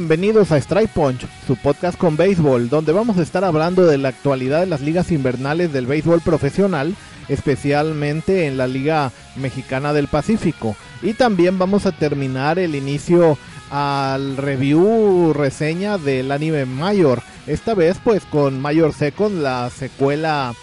Bienvenidos a Strike Punch, su podcast con béisbol, donde vamos a estar hablando de la actualidad de las ligas invernales del béisbol profesional, especialmente en la Liga Mexicana del Pacífico. Y también vamos a terminar el inicio al review reseña del anime Mayor. Esta vez pues con Mayor Second, la secuela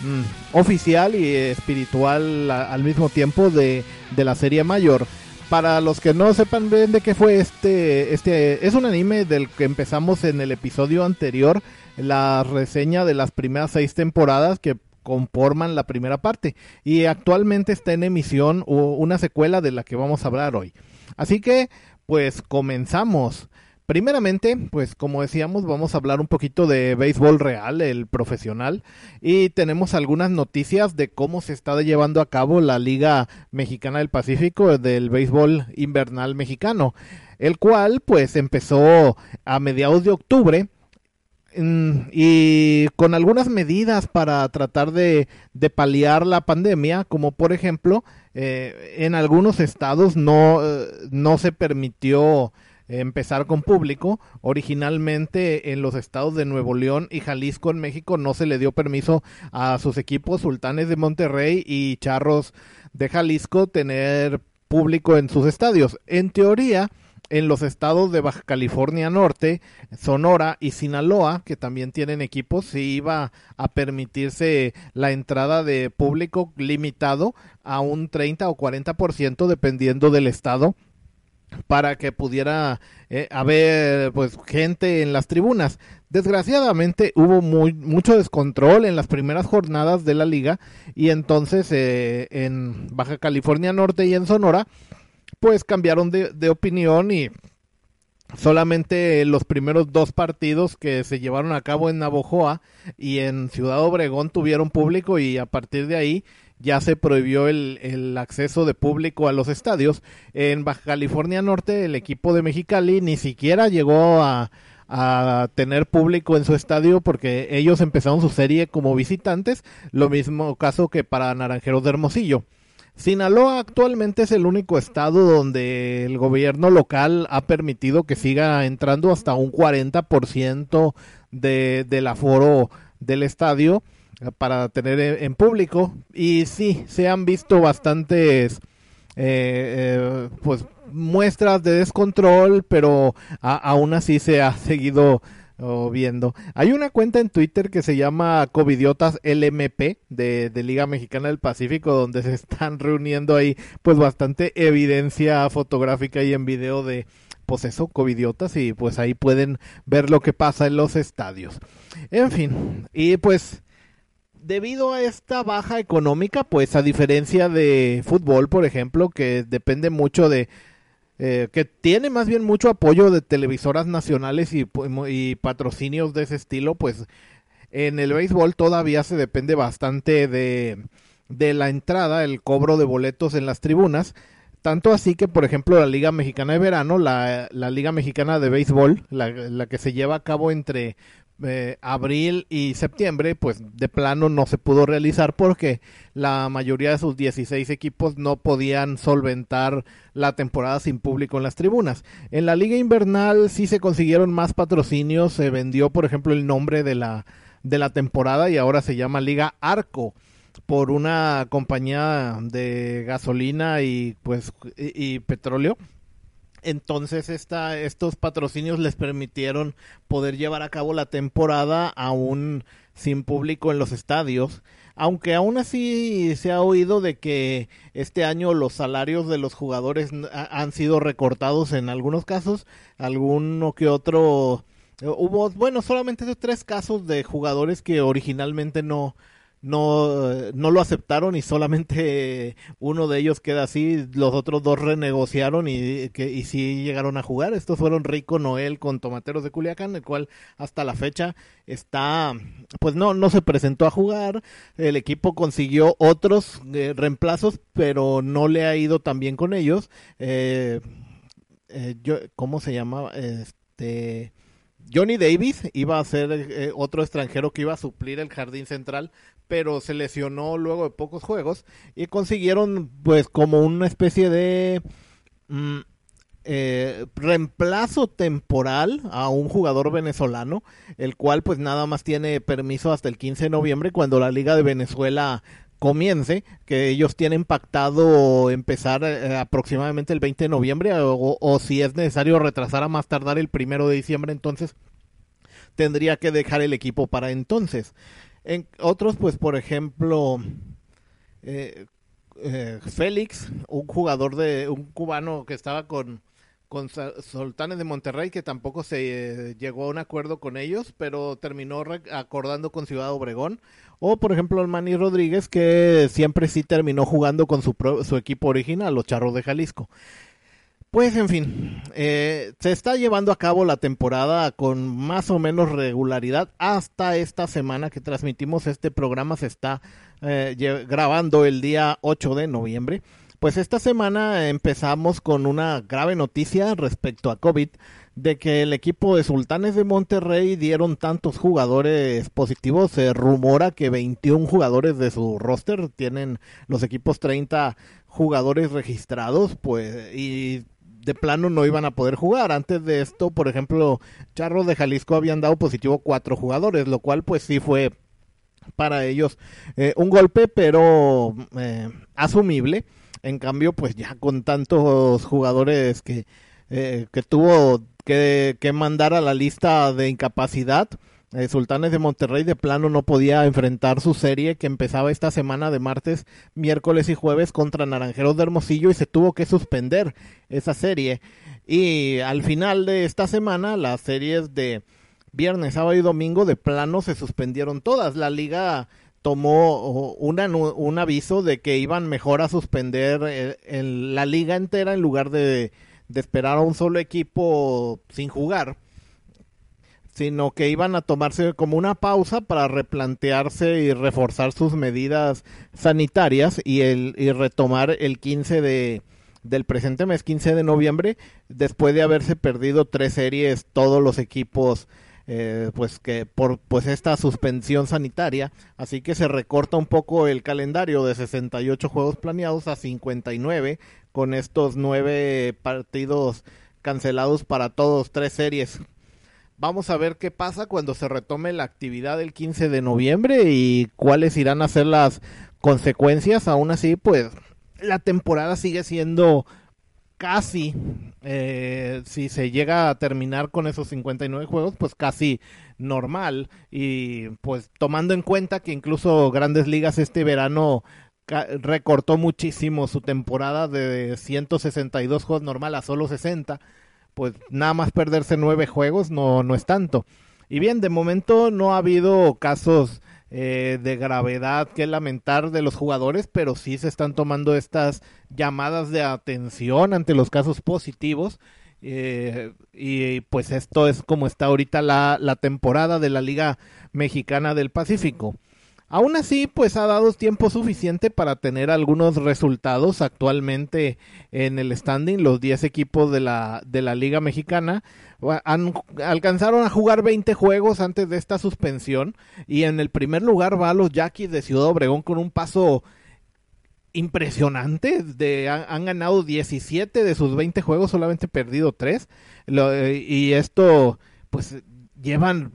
mm, oficial y espiritual al mismo tiempo de, de la serie Mayor para los que no sepan de qué fue este, este es un anime del que empezamos en el episodio anterior, la reseña de las primeras seis temporadas que conforman la primera parte y actualmente está en emisión una secuela de la que vamos a hablar hoy. Así que, pues comenzamos. Primeramente, pues como decíamos, vamos a hablar un poquito de béisbol real, el profesional, y tenemos algunas noticias de cómo se está llevando a cabo la Liga Mexicana del Pacífico del béisbol invernal mexicano, el cual pues empezó a mediados de octubre mm, y con algunas medidas para tratar de, paliar la pandemia, como por ejemplo, eh, en algunos estados no, eh, no se permitió empezar con público. Originalmente en los estados de Nuevo León y Jalisco en México no se le dio permiso a sus equipos Sultanes de Monterrey y Charros de Jalisco tener público en sus estadios. En teoría, en los estados de Baja California Norte, Sonora y Sinaloa, que también tienen equipos, sí iba a permitirse la entrada de público limitado a un 30 o 40% dependiendo del estado para que pudiera eh, haber pues gente en las tribunas. Desgraciadamente hubo muy, mucho descontrol en las primeras jornadas de la liga y entonces eh, en Baja California Norte y en Sonora pues cambiaron de, de opinión y solamente los primeros dos partidos que se llevaron a cabo en Navojoa y en Ciudad Obregón tuvieron público y a partir de ahí ya se prohibió el, el, acceso de público a los estadios. En Baja California Norte, el equipo de Mexicali ni siquiera llegó a, a tener público en su estadio porque ellos empezaron su serie como visitantes, lo mismo caso que para Naranjeros de Hermosillo. Sinaloa actualmente es el único estado donde el gobierno local ha permitido que siga entrando hasta un 40% de, del aforo del estadio para tener en público y sí se han visto bastantes eh, eh, pues muestras de descontrol pero aún así se ha seguido oh, viendo hay una cuenta en Twitter que se llama Covidiotas LMP de, de Liga Mexicana del Pacífico donde se están reuniendo ahí pues bastante evidencia fotográfica y en video de pues eso, covidiotas, y pues ahí pueden ver lo que pasa en los estadios. En fin, y pues debido a esta baja económica, pues a diferencia de fútbol, por ejemplo, que depende mucho de... Eh, que tiene más bien mucho apoyo de televisoras nacionales y, y patrocinios de ese estilo, pues en el béisbol todavía se depende bastante de, de la entrada, el cobro de boletos en las tribunas. Tanto así que, por ejemplo, la Liga Mexicana de Verano, la, la Liga Mexicana de Béisbol, la, la, que se lleva a cabo entre eh, abril y septiembre, pues de plano no se pudo realizar porque la mayoría de sus 16 equipos no podían solventar la temporada sin público en las tribunas. En la liga invernal sí se consiguieron más patrocinios, se vendió por ejemplo el nombre de la, de la temporada y ahora se llama Liga Arco por una compañía de gasolina y pues y petróleo entonces esta, estos patrocinios les permitieron poder llevar a cabo la temporada aún sin público en los estadios, aunque aún así se ha oído de que este año los salarios de los jugadores han sido recortados en algunos casos, alguno que otro hubo, bueno, solamente tres casos de jugadores que originalmente no no, no lo aceptaron y solamente uno de ellos queda así, los otros dos renegociaron y, que, y sí llegaron a jugar. Estos fueron Rico Noel con Tomateros de Culiacán, el cual hasta la fecha está, pues no, no se presentó a jugar. El equipo consiguió otros eh, reemplazos, pero no le ha ido tan bien con ellos. Eh, eh, yo, ¿Cómo se llamaba? Este... Johnny Davis iba a ser eh, otro extranjero que iba a suplir el jardín central, pero se lesionó luego de pocos juegos y consiguieron pues como una especie de mm, eh, reemplazo temporal a un jugador venezolano, el cual pues nada más tiene permiso hasta el 15 de noviembre cuando la Liga de Venezuela comience, que ellos tienen pactado empezar eh, aproximadamente el 20 de noviembre o, si es necesario retrasar a más tardar el primero de diciembre, entonces tendría que dejar el equipo para entonces. En otros, pues por ejemplo, eh, eh, Félix, un jugador de un cubano que estaba con con Sultanes de Monterrey, que tampoco se llegó a un acuerdo con ellos, pero terminó acordando con Ciudad Obregón. O, por ejemplo, el Rodríguez, que siempre sí terminó jugando con su, su equipo original, los Charros de Jalisco. Pues en fin, eh, se está llevando a cabo la temporada con más o menos regularidad. Hasta esta semana que transmitimos este programa se está eh, grabando el día 8 de noviembre. Pues esta semana empezamos con una grave noticia respecto a COVID de que el equipo de Sultanes de Monterrey dieron tantos jugadores positivos. Se rumora que 21 jugadores de su roster tienen los equipos 30 jugadores registrados, pues y de plano no iban a poder jugar. Antes de esto, por ejemplo, Charros de Jalisco habían dado positivo cuatro jugadores, lo cual pues sí fue para ellos eh, un golpe, pero eh, asumible. En cambio, pues ya con tantos jugadores que, eh, que tuvo que, que, mandar a la lista de incapacidad, eh, Sultanes de Monterrey de plano no podía enfrentar su serie que empezaba esta semana de martes, miércoles y jueves contra Naranjeros de Hermosillo y se tuvo que suspender esa serie. Y al final de esta semana, las series de viernes, sábado y domingo de plano se suspendieron todas. La liga tomó un aviso de que iban mejor a suspender eh, la liga entera en lugar de, esperar a un solo equipo sin jugar, sino que iban a tomarse como una pausa para replantearse y reforzar sus medidas sanitarias y, el, y retomar el 15 de, del presente mes, 15 de noviembre, después de haberse perdido tres series todos los equipos eh, pues que por pues esta suspensión sanitaria, así que se recorta un poco el calendario de 68 juegos planeados a 59 con estos nueve partidos cancelados para todos tres series. Vamos a ver qué pasa cuando se retome la actividad del 15 de noviembre y cuáles irán a ser las consecuencias. Aún así, pues la temporada sigue siendo casi, eh, si se llega a terminar con esos 59 juegos, pues casi normal. Y pues tomando en cuenta que incluso Grandes Ligas este verano recortó muchísimo su temporada de 162 juegos normal a solo 60, pues nada más perderse nueve juegos no, no es tanto. Y bien, de momento no ha habido casos eh, de gravedad que lamentar de los jugadores, pero sí se están tomando estas llamadas de atención ante los casos positivos. Eh, y pues esto es como está ahorita la, la temporada de la Liga Mexicana del Pacífico. Aún así, pues ha dado tiempo suficiente para tener algunos resultados actualmente en el standing. Los 10 equipos de la, de la Liga Mexicana han, alcanzaron a jugar 20 juegos antes de esta suspensión. Y en el primer lugar va los Yaquis de Ciudad Obregón con un paso impresionante. De, han, ganado 17 de sus 20 juegos, solamente perdido 3. y esto, pues llevan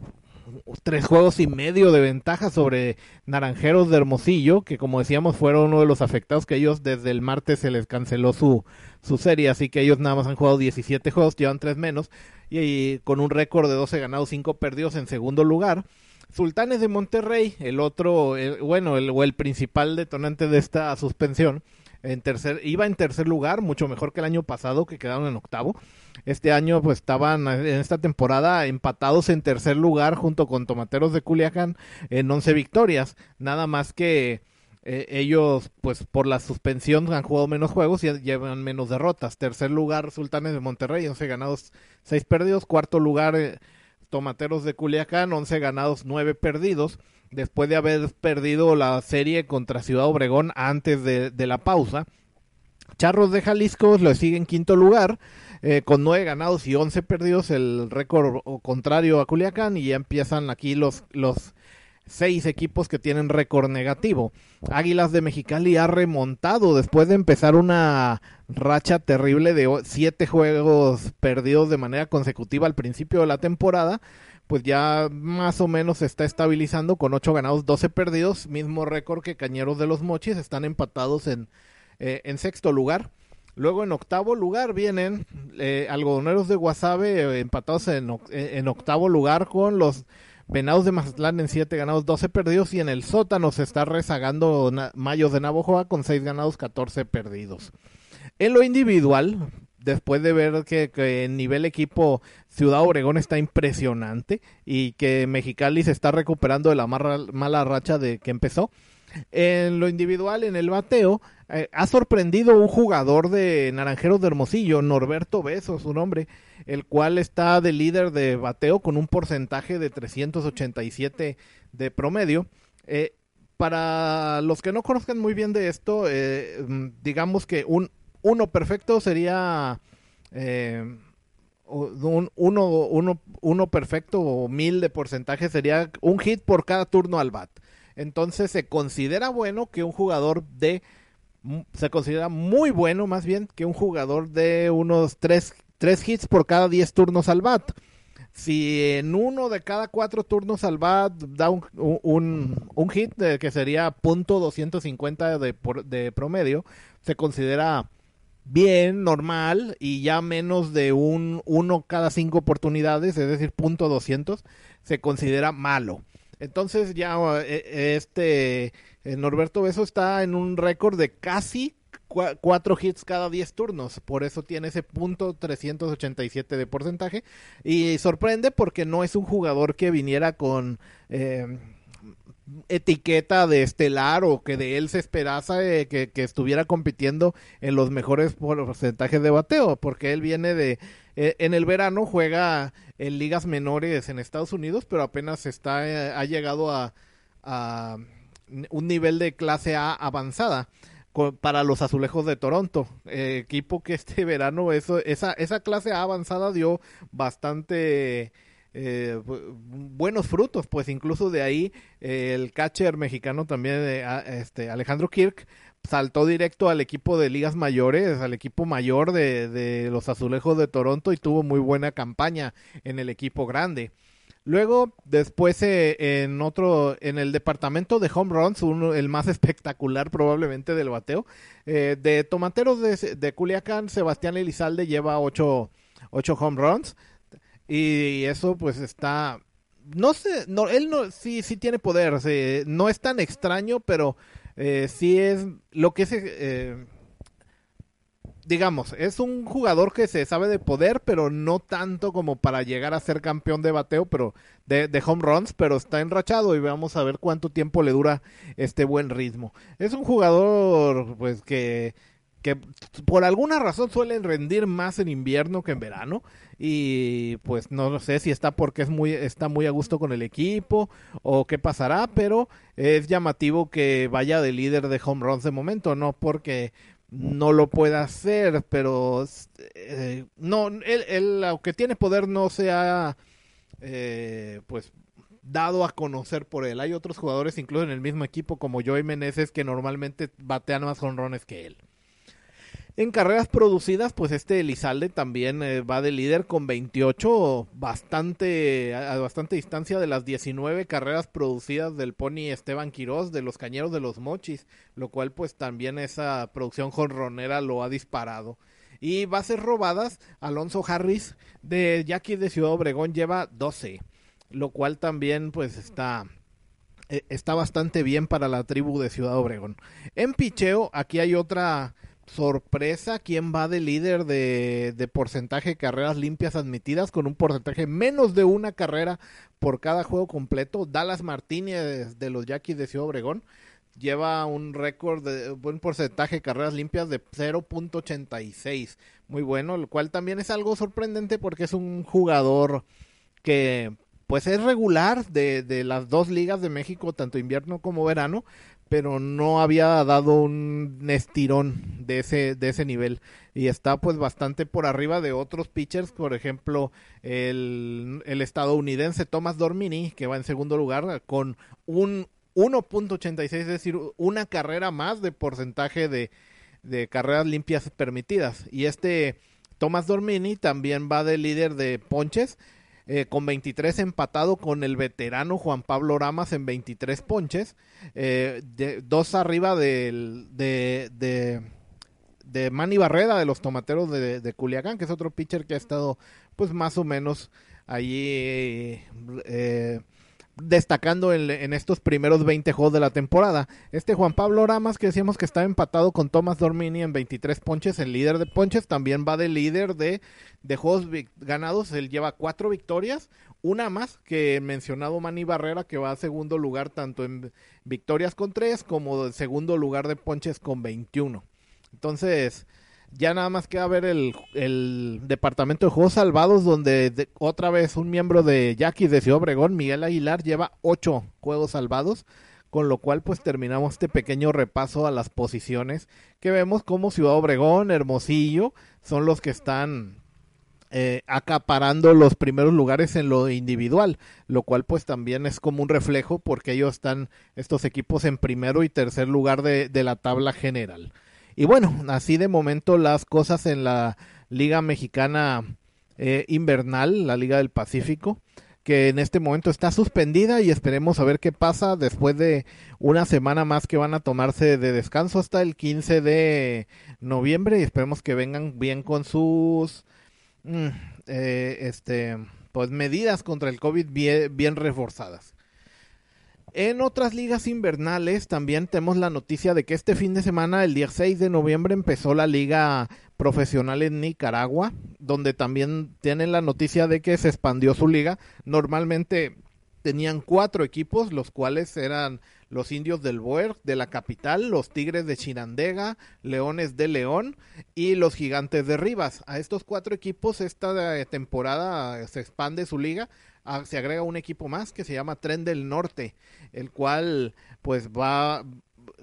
tres juegos y medio de ventaja sobre Naranjeros de Hermosillo, que como decíamos fueron uno de los afectados que ellos desde el martes se les canceló su, su serie, así que ellos nada más han jugado 17 juegos, llevan tres menos, y, con un récord de 12 ganados, 5 perdidos en segundo lugar. Sultanes de Monterrey, el otro, bueno, el, o el principal detonante de esta suspensión, en tercer, iba en tercer lugar, mucho mejor que el año pasado, que quedaron en octavo. Este año pues estaban en esta temporada empatados en tercer lugar junto con Tomateros de Culiacán en 11 victorias. Nada más que eh, ellos pues por la suspensión han jugado menos juegos y llevan menos derrotas. Tercer lugar Sultanes de Monterrey, 11 ganados, 6 perdidos. Cuarto lugar eh, Tomateros de Culiacán, 11 ganados, 9 perdidos. Después de haber perdido la serie contra Ciudad Obregón antes de, la pausa. Charros de Jalisco lo sigue en quinto lugar eh, con nueve ganados y once perdidos, el récord contrario a Culiacán, y ya empiezan aquí los, los seis equipos que tienen récord negativo. Águilas de Mexicali ha remontado después de empezar una racha terrible de siete juegos perdidos de manera consecutiva al principio de la temporada. Pues ya más o menos se está estabilizando con ocho ganados, 12 perdidos, mismo récord que Cañeros de los Mochis, están empatados en, eh, en sexto lugar. Luego en octavo lugar vienen eh, algodoneros de Guasave eh, empatados en, en, octavo lugar con los Venados de Mazatlán en 7 ganados, 12 perdidos. Y en el sótano se está rezagando Mayos de Navojoa con 6 ganados, 14 perdidos. En lo individual, después de ver que, en nivel equipo Ciudad Obregón está impresionante y que Mexicali se está recuperando de la mala racha de que empezó. En lo individual, en el bateo, eh, ha sorprendido un jugador de Naranjeros de Hermosillo, Norberto Beso, su nombre, el cual está de líder de bateo con un porcentaje de 387 de promedio. Eh, para los que no conozcan muy bien de esto, eh, mm, digamos que un uno perfecto sería un uno, uno, uno perfecto o mil de porcentaje sería un hit por cada turno al bat. Entonces se considera bueno que un jugador de se considera muy bueno más bien que un jugador de unos tres, hits por cada 10 turnos al bat. Si en uno de cada cuatro turnos al bat da un, un, hit que sería punto 250 de, de promedio, se considera bien, normal, y ya menos de un uno cada cinco oportunidades, es decir, punto 200, se considera malo. Entonces ya eh, este eh, Norberto Beso está en un récord de casi cuatro hits cada diez turnos, por eso tiene ese punto 387 de porcentaje y sorprende porque no es un jugador que viniera con eh, etiqueta de estelar o que de él se esperase que, que, estuviera compitiendo en los mejores porcentajes de bateo, porque él viene de, en el verano juega en ligas menores en Estados Unidos, pero apenas está, ha llegado a un nivel de clase A avanzada para los azulejos de Toronto, eh, equipo que este verano eso, esa, esa clase A avanzada dio bastante eh, buenos frutos, pues incluso de ahí eh, el catcher mexicano también, este Alejandro Kirk, saltó directo al equipo de ligas mayores, al equipo mayor de, de los azulejos de Toronto y tuvo muy buena campaña en el equipo grande. Luego, después eh, en otro, en el departamento de home runs, uno, el más espectacular probablemente del bateo, eh, de Tomateros de, de, Culiacán, Sebastián Elizalde lleva ocho, ocho home runs y eso pues está, no sé, no, él no, sí, sí tiene poder, no es tan extraño, pero eh, sí es lo que es digamos, es un jugador que se sabe de poder, pero no tanto como para llegar a ser campeón de bateo, pero de, de, home runs, pero está enrachado y vamos a ver cuánto tiempo le dura este buen ritmo. Es un jugador, pues, que, que por alguna razón suelen rendir más en invierno que en verano y pues no sé si está porque es muy está muy a gusto con el equipo o qué pasará, pero es llamativo que vaya de líder de home runs de momento, no porque no lo pueda hacer, pero eh, no, él, aunque tiene poder, no se ha eh, pues dado a conocer por él. Hay otros jugadores, incluso en el mismo equipo, como Joey Meneses, que normalmente batean más jonrones que él. En carreras producidas, pues este Elizalde también eh, va de líder con 28, bastante, a bastante distancia de las 19 carreras producidas del Pony Esteban Quirós de los Cañeros de los Mochis, lo cual pues también esa producción jonronera lo ha disparado. Y bases robadas, Alonso Harris de Jackie de Ciudad Obregón lleva 12, lo cual también pues está, eh, está bastante bien para la tribu de Ciudad Obregón. En picheo, aquí hay otra sorpresa, ¿quién va de líder de, porcentaje de carreras limpias admitidas con un porcentaje menos de una carrera por cada juego completo? Dallas Martínez de los Yaquis de Ciudad Obregón lleva un récord de buen porcentaje de carreras limpias de 0.86. Muy bueno, lo cual también es algo sorprendente porque es un jugador que pues es regular de, las dos ligas de México, tanto invierno como verano, pero no había dado un estirón de ese, de ese nivel. Y está pues bastante por arriba de otros pitchers, por ejemplo, el, el estadounidense Thomas Dormini, que va en segundo lugar, con un 1.86, es decir, una carrera más de porcentaje de, de carreras limpias permitidas. Y este Thomas Dormini también va de líder de ponches eh, con 23 empatado con el veterano Juan Pablo Ramas en 23 ponches, eh, dos arriba del, de, de, de, Manny Barrera de los Tomateros de, de, Culiacán, que es otro pitcher que ha estado pues más o menos allí eh, destacando en, estos primeros 20 juegos de la temporada. Este Juan Pablo Ramas, que decíamos que está empatado con Thomas Dormini en 23 ponches, el líder de ponches, también va de líder de, de juegos ganados. Él lleva cuatro victorias, una más que mencionado Manny Barrera, que va a segundo lugar tanto en victorias con tres como en segundo lugar de ponches con 21. Entonces, ya nada más queda ver el, departamento de juegos salvados donde otra vez un miembro de Jackie de Ciudad Obregón, Miguel Aguilar, lleva ocho juegos salvados, con lo cual pues terminamos este pequeño repaso a las posiciones que vemos como Ciudad Obregón, Hermosillo, son los que están eh, acaparando los primeros lugares en lo individual, lo cual pues también es como un reflejo porque ellos están estos equipos en primero y tercer lugar de la tabla general. Y bueno, así de momento las cosas en la Liga Mexicana eh, Invernal, la Liga del Pacífico, que en este momento está suspendida y esperemos a ver qué pasa después de una semana más que van a tomarse de descanso hasta el 15 de noviembre y esperemos que vengan bien con sus mm, eh, este pues medidas contra el COVID bien reforzadas. En otras ligas invernales también tenemos la noticia de que este fin de semana, el día 6 de noviembre, empezó la liga profesional en Nicaragua, donde también tienen la noticia de que se expandió su liga. Normalmente tenían cuatro equipos, los cuales eran los indios del Boer, de la capital, los tigres de Chinandega, leones de León y los gigantes de Rivas. A estos cuatro equipos esta temporada se expande su liga Ah, se agrega un equipo más que se llama Tren del Norte, el cual pues va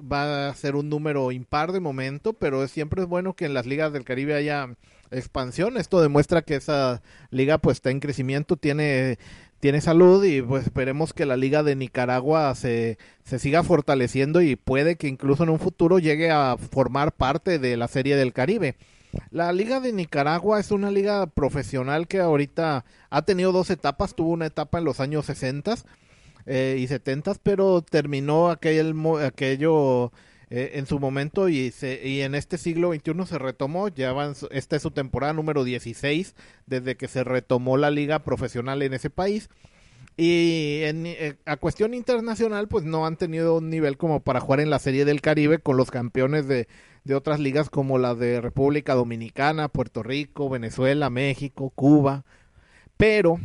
va a ser un número impar de momento, pero siempre es bueno que en las ligas del Caribe haya expansión. Esto demuestra que esa liga pues está en crecimiento, tiene tiene salud y pues esperemos que la liga de Nicaragua se, se siga fortaleciendo y puede que incluso en un futuro llegue a formar parte de la Serie del Caribe. La Liga de Nicaragua es una liga profesional que ahorita ha tenido dos etapas. Tuvo una etapa en los años 60 eh, y 70, pero terminó aquel, aquello eh, en su momento y, se, y en este siglo XXI se retomó. Ya esta es su temporada número 16 desde que se retomó la liga profesional en ese país. Y en, eh, a cuestión internacional, pues no han tenido un nivel como para jugar en la Serie del Caribe con los campeones de, de otras ligas como la de República Dominicana, Puerto Rico, Venezuela, México, Cuba, pero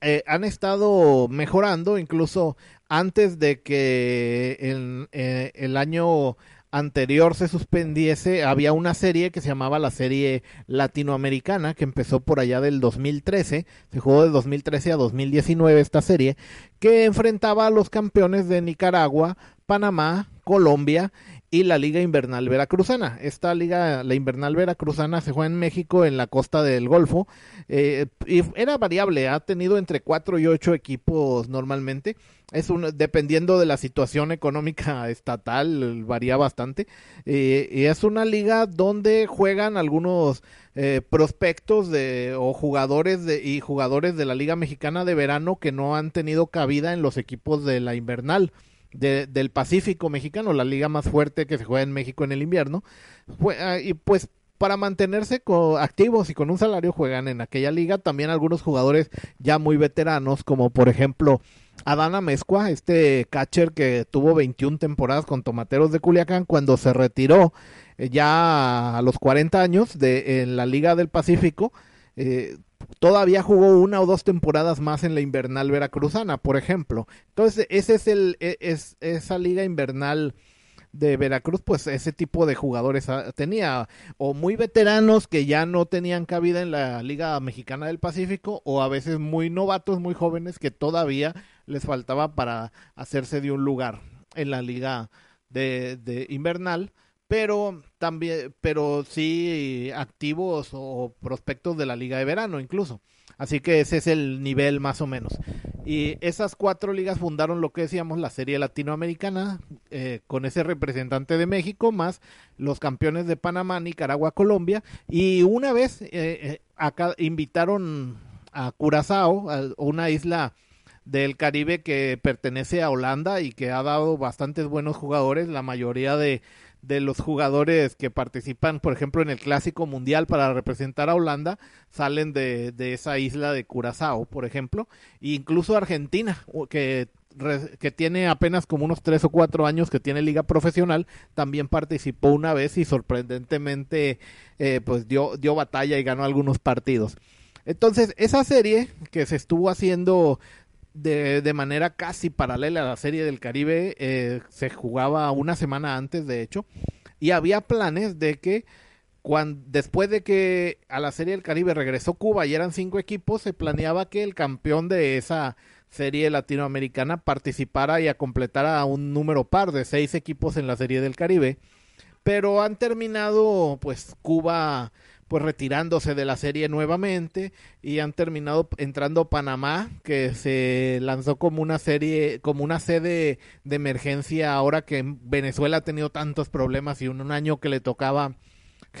eh, han estado mejorando incluso antes de que el, eh, el año anterior se suspendiese, había una serie que se llamaba la serie latinoamericana, que empezó por allá del 2013, se jugó de 2013 a 2019 esta serie, que enfrentaba a los campeones de Nicaragua, Panamá, Colombia y la Liga Invernal Veracruzana. Esta liga, la Invernal Veracruzana, se juega en México, en la costa del Golfo, eh, y era variable, ha tenido entre cuatro y ocho equipos normalmente. Es un, dependiendo de la situación económica estatal, varía bastante. Eh, y es una liga donde juegan algunos eh, prospectos de, o jugadores de, y jugadores de la Liga Mexicana de Verano que no han tenido cabida en los equipos de la Invernal del Pacífico mexicano, la liga más fuerte que se juega en México en el invierno. Ah, y pues para mantenerse activos y con un salario juegan en aquella liga también algunos jugadores ya muy veteranos, como por ejemplo Adana Mezcua, este catcher que tuvo 21 temporadas con Tomateros de Culiacán cuando se retiró eh, ya a los 40 años de en la Liga del Pacífico. Eh, todavía jugó una o dos temporadas más en la invernal veracruzana, por ejemplo. Entonces, ese es el, e, es, esa liga invernal de Veracruz, pues ese tipo de jugadores ah, tenía, o muy veteranos que ya no tenían cabida en la Liga Mexicana del Pacífico, o a veces muy novatos, muy jóvenes que todavía les faltaba para hacerse de un lugar. en la liga de, de invernal pero también pero sí activos o prospectos de la liga de verano incluso. Así que ese es el nivel más o menos. Y esas cuatro ligas fundaron lo que decíamos la serie latinoamericana eh, con ese representante de México más los campeones de Panamá Nicaragua Colombia. Y una vez eh, eh, acá invitaron a Curazao a una isla del Caribe que pertenece a Holanda y que ha dado bastantes buenos jugadores la mayoría de de los jugadores que participan, por ejemplo, en el Clásico Mundial para representar a Holanda, salen de, de esa isla de Curazao, por ejemplo, e incluso Argentina, que, que tiene apenas como unos tres o cuatro años que tiene liga profesional, también participó una vez y sorprendentemente eh, pues dio, dio batalla y ganó algunos partidos. Entonces, esa serie que se estuvo haciendo de, de, manera casi paralela a la Serie del Caribe. Eh, se jugaba una semana antes, de hecho, y había planes de que cuando, después de que a la Serie del Caribe regresó Cuba y eran cinco equipos, se planeaba que el campeón de esa serie latinoamericana participara y a completara un número par de seis equipos en la Serie del Caribe. Pero han terminado, pues, Cuba pues retirándose de la serie nuevamente y han terminado entrando Panamá que se lanzó como una serie como una sede de emergencia ahora que Venezuela ha tenido tantos problemas y un, un año que le tocaba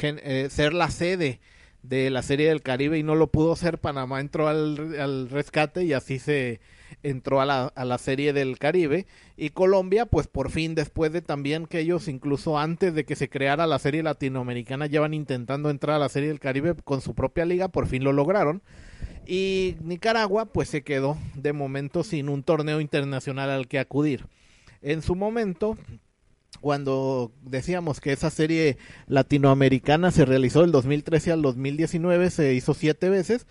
eh, ser la sede de la serie del Caribe y no lo pudo ser Panamá entró al, al rescate y así se entró a la, a la serie del Caribe. Y Colombia pues por fin después de también que ellos incluso antes de que se creara la serie latinoamericana llevan intentando entrar a la serie del Caribe con su propia liga por fin lo lograron. Y Nicaragua pues se quedó de momento sin un torneo internacional al que acudir. En su momento cuando decíamos que esa serie latinoamericana se realizó del 2013 al 2019, se hizo siete veces,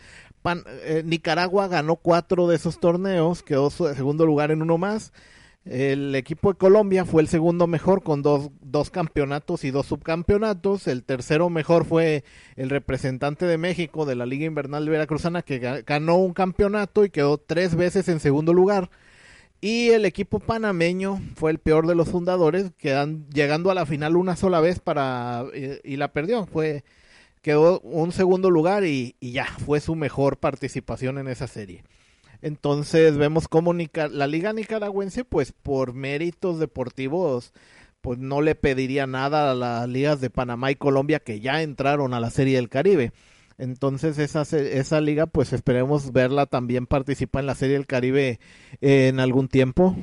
eh, Nicaragua ganó cuatro de esos torneos, quedó en segundo lugar en uno más. El equipo de Colombia fue el segundo mejor con dos, dos campeonatos y dos subcampeonatos. El tercero mejor fue el representante de México de la Liga Invernal de Veracruzana que ganó un campeonato y quedó tres veces en segundo lugar. Y el equipo panameño fue el peor de los fundadores, quedan, llegando a la final una sola vez para eh, y la perdió. Fue quedó un segundo lugar y, ya, fue su mejor participación en esa serie. Entonces vemos cómo la liga nicaragüense, pues por méritos deportivos, pues no le pediría nada a las ligas de Panamá y Colombia que ya entraron a la Serie del Caribe. Entonces esa, esa liga, pues esperemos verla también participar en la Serie del Caribe en algún tiempo.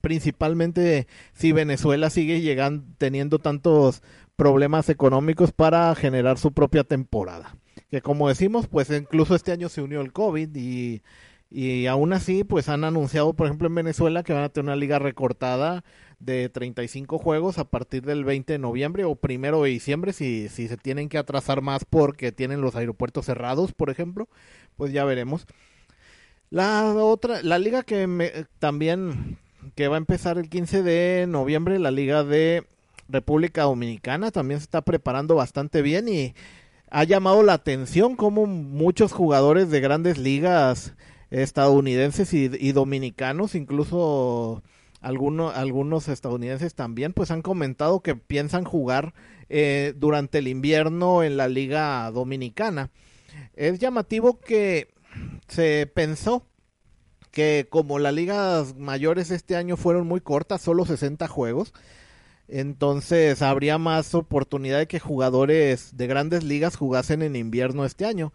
principalmente si Venezuela sigue teniendo tantos problemas económicos para generar su propia temporada. Que como decimos, pues incluso este año se unió el COVID y, y aún así, pues han anunciado, por ejemplo, en Venezuela que van a tener una liga recortada de 35 juegos a partir del 20 de noviembre o primero de diciembre, si, si se tienen que atrasar más porque tienen los aeropuertos cerrados, por ejemplo, pues ya veremos. La otra, la liga que me, también que va a empezar el 15 de noviembre, la liga de República Dominicana también se está preparando bastante bien y ha llamado la atención como muchos jugadores de grandes ligas estadounidenses y, dominicanos, incluso algunos, algunos estadounidenses también, pues han comentado que piensan jugar eh, durante el invierno en la liga dominicana. Es llamativo que se pensó que como las ligas mayores este año fueron muy cortas, solo 60 juegos, entonces habría más oportunidad de que jugadores de grandes ligas jugasen en invierno este año.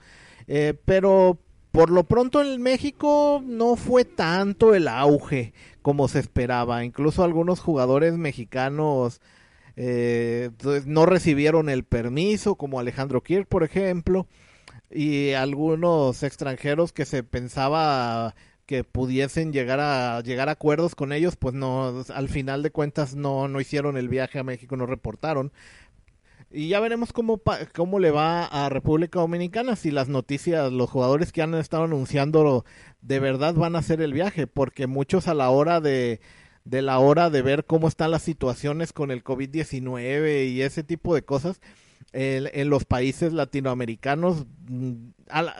Eh, pero por lo pronto en México no fue tanto el auge como se esperaba. Incluso algunos jugadores mexicanos eh, pues, no recibieron el permiso, como Alejandro Kirk, por ejemplo, y algunos extranjeros que se pensaba que pudiesen llegar a llegar a acuerdos con ellos, pues no, al final de cuentas no, no hicieron el viaje a México, no reportaron. Y ya veremos cómo, cómo le va a República Dominicana, si las noticias, los jugadores que han estado anunciando de verdad van a hacer el viaje, porque muchos a la hora de, de la hora de ver cómo están las situaciones con el COVID-19 y ese tipo de cosas, en los países latinoamericanos, mm,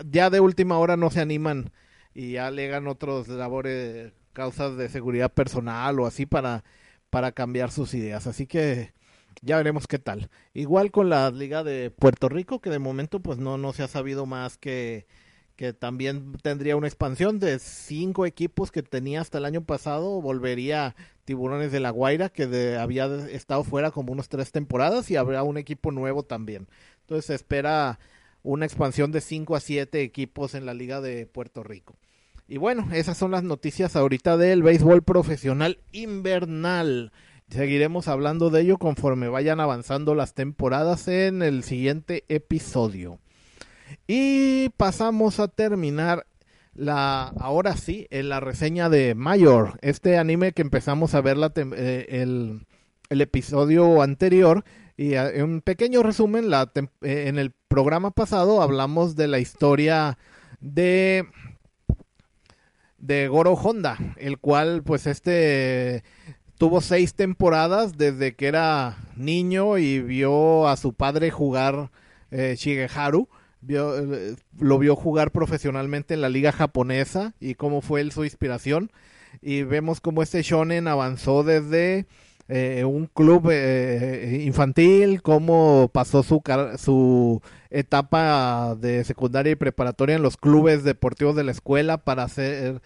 ya de última hora no se animan y alegan otros labores causas de seguridad personal o así para, para cambiar sus ideas. Así que ya veremos qué tal. Igual con la Liga de Puerto Rico, que de momento pues no, no se ha sabido más que, que también tendría una expansión de cinco equipos que tenía hasta el año pasado, volvería Tiburones de la Guaira, que había estado fuera como unos tres temporadas, y habrá un equipo nuevo también. Entonces se espera una expansión de cinco a siete equipos en la Liga de Puerto Rico. Y bueno, esas son las noticias ahorita del béisbol profesional invernal. Seguiremos hablando de ello conforme vayan avanzando las temporadas en el siguiente episodio. Y pasamos a terminar la ahora sí en la reseña de Mayor, este anime que empezamos a ver la eh, el, el, episodio anterior y en eh, un pequeño resumen la eh, en el programa pasado hablamos de la historia de de Goro Honda, el cual pues este tuvo seis temporadas desde que era niño y vio a su padre jugar eh, Shigeharu. Vio, eh, lo vio jugar profesionalmente en la liga japonesa y cómo fue él su inspiración. Y vemos cómo este shonen avanzó desde eh, un club eh, infantil, cómo pasó su, su etapa de secundaria y preparatoria en los clubes deportivos de la escuela para hacer,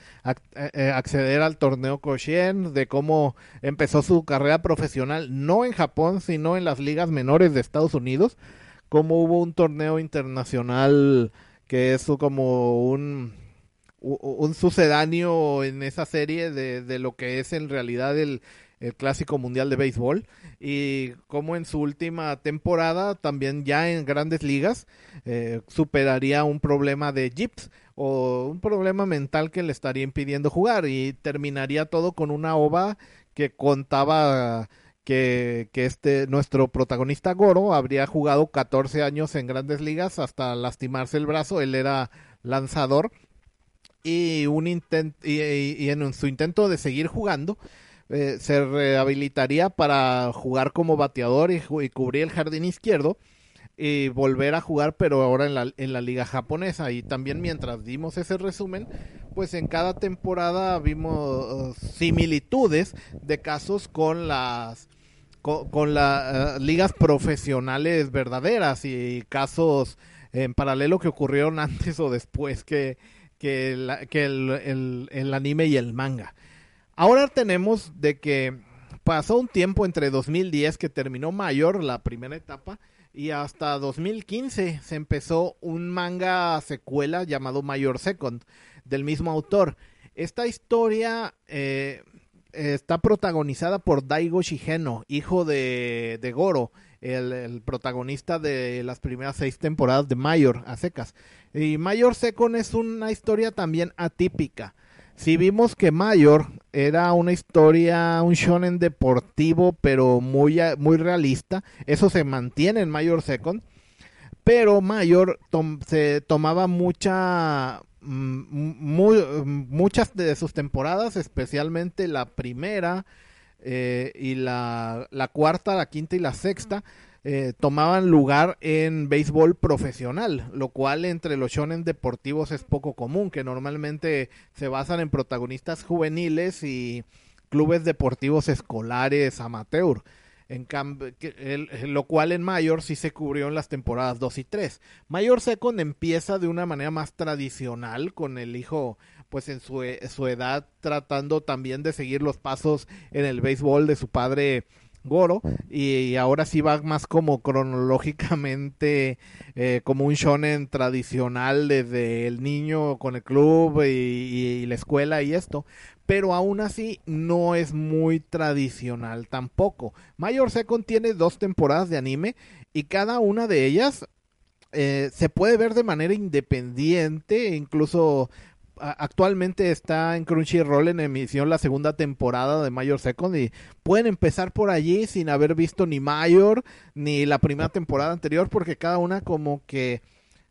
eh, acceder al torneo Koshien, de cómo empezó su carrera profesional, no en Japón, sino en las ligas menores de Estados Unidos, cómo hubo un torneo internacional que es como un un sucedáneo en esa serie de, de, lo que es en realidad el, el Clásico Mundial de Béisbol. Y como en su última temporada también ya en grandes ligas eh, superaría un problema de Gips o un problema mental que le estaría impidiendo jugar. Y terminaría todo con una ova que contaba que, que este nuestro protagonista Goro habría jugado 14 años en grandes ligas hasta lastimarse el brazo, él era lanzador. Y un intent y en su intento de seguir jugando eh, se rehabilitaría para jugar como bateador y, cubrir el jardín izquierdo y volver a jugar pero ahora en la, en la liga japonesa. Y también mientras dimos ese resumen pues en cada temporada vimos similitudes de casos con las con, las uh, ligas profesionales verdaderas y casos en paralelo que ocurrieron antes o después que, que, que el, el anime y el manga Ahora tenemos de que pasó un tiempo entre 2010 que terminó Mayor, la primera etapa, y hasta 2015 se empezó un manga secuela llamado Mayor Second, del mismo autor. Esta historia eh, está protagonizada por Daigo Shigeno, hijo de, de Goro, el, el, protagonista de las primeras seis temporadas de Mayor, a secas. Y Mayor Second es una historia también atípica si vimos que Mayor era una historia, un shonen deportivo, pero muy, muy realista. Eso se mantiene en Mayor Second. Pero Mayor se tomaba mucha, mm, muchas de sus temporadas, especialmente la primera eh, y la, la cuarta, la quinta y la sexta eh, tomaban lugar en béisbol profesional, lo cual entre los shonen deportivos es poco común, que normalmente se basan en protagonistas juveniles y clubes deportivos escolares amateur. En cambio, lo cual en Mayor sí se cubrió en las temporadas 2 y 3. Mayor Second empieza de una manera más tradicional, con el hijo, pues en su, su edad, tratando también de seguir los pasos en el béisbol de su padre Goro y ahora sí va más como cronológicamente eh, como un shonen tradicional desde el niño con el club y, la escuela y esto pero aún así no es muy tradicional tampoco. Mayor Second tiene dos temporadas de anime y cada una de ellas eh, se puede ver de manera independiente incluso actualmente está en Crunchyroll en emisión la segunda temporada de Mayor Second y pueden empezar por allí sin haber visto ni Mayor ni la primera temporada anterior porque cada una como que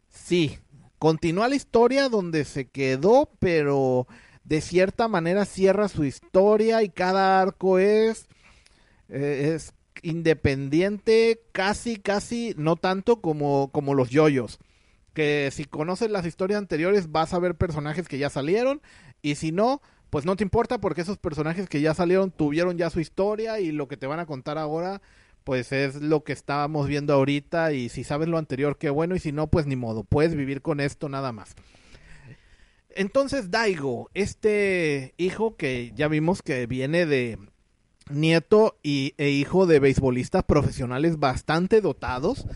sí, continúa la historia donde se quedó, pero de cierta manera cierra su historia y cada arco es eh, es independiente, casi casi no tanto como como los yoyos que si conoces las historias anteriores vas a ver personajes que ya salieron y si no, pues no te importa porque esos personajes que ya salieron tuvieron ya su historia y lo que te van a contar ahora pues es lo que estábamos viendo ahorita y si sabes lo anterior, qué bueno, y si no, pues ni modo, puedes vivir con esto nada más. Entonces Daigo, este hijo que ya vimos que viene de nieto y, e hijo de beisbolistas profesionales bastante dotados,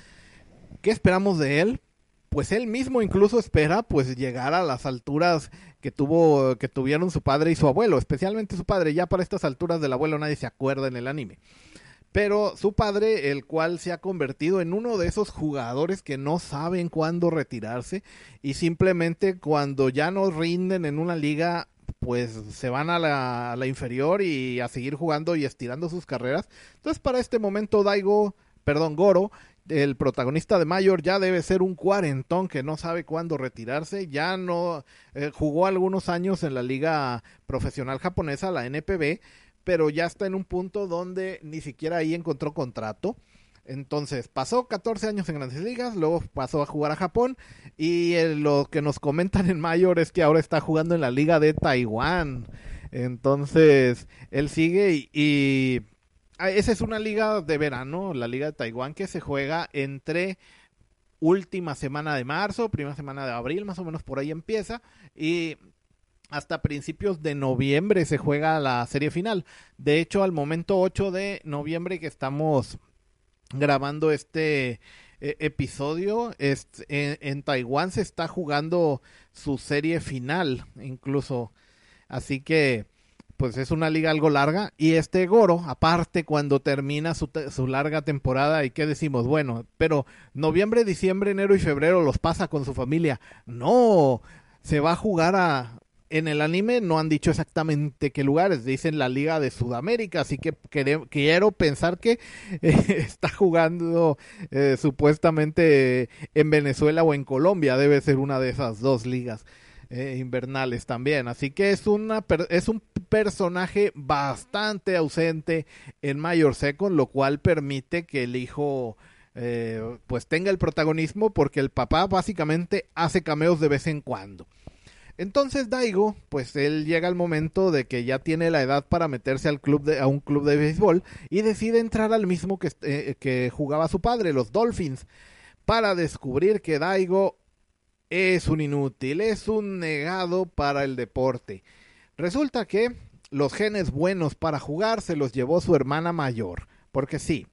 ¿qué esperamos de él? Pues él mismo incluso espera pues llegar a las alturas que tuvo que tuvieron su padre y su abuelo, especialmente su padre, ya para estas alturas del abuelo nadie se acuerda en el anime pero su padre, el cual se ha convertido en uno de esos jugadores que no saben cuándo retirarse y simplemente cuando ya no rinden en una liga, pues se van a la, inferior y a seguir jugando y estirando sus carreras. Entonces para este momento Daigo, perdón, Goro, el protagonista de Mayor ya debe ser un cuarentón que no sabe cuándo retirarse, ya no eh, jugó algunos años en la liga profesional japonesa, la NPB, pero ya está en un punto donde ni siquiera ahí encontró contrato. Entonces pasó 14 años en grandes ligas, luego pasó a jugar a Japón y lo que nos comentan en Mayor es que ahora está jugando en la liga de Taiwán. Entonces él sigue y, esa es una liga de verano, la liga de Taiwán que se juega entre última semana de marzo, primera semana de abril, más o menos por ahí empieza y hasta principios de noviembre se juega la serie final. De hecho, al momento 8 de noviembre que estamos grabando este eh, episodio, en, Taiwán se está jugando su serie final, incluso. Así que, pues es una liga algo larga. Y este Goro, aparte, cuando termina su, su larga temporada, ¿y qué decimos? Bueno, pero noviembre, diciembre, enero y febrero los pasa con su familia. No, se va a jugar a, en el anime no han dicho exactamente qué lugares, dicen la Liga de Sudamérica, así que quiero pensar que eh, está jugando eh, supuestamente en Venezuela o en Colombia, debe ser una de esas dos ligas eh, invernales también, así que es, una, es un personaje bastante ausente en Mayor Second, lo cual permite que el hijo... pues tenga el protagonismo porque el papá básicamente hace cameos de vez en cuando. Entonces Daigo, pues él llega al momento de que ya tiene la edad para meterse al club de, a un club de béisbol y decide entrar al mismo que, eh, que jugaba su padre, los Dolphins, para descubrir que Daigo es un inútil, es un negado para el deporte. Resulta que los genes buenos para jugar se los llevó su hermana mayor, porque sí,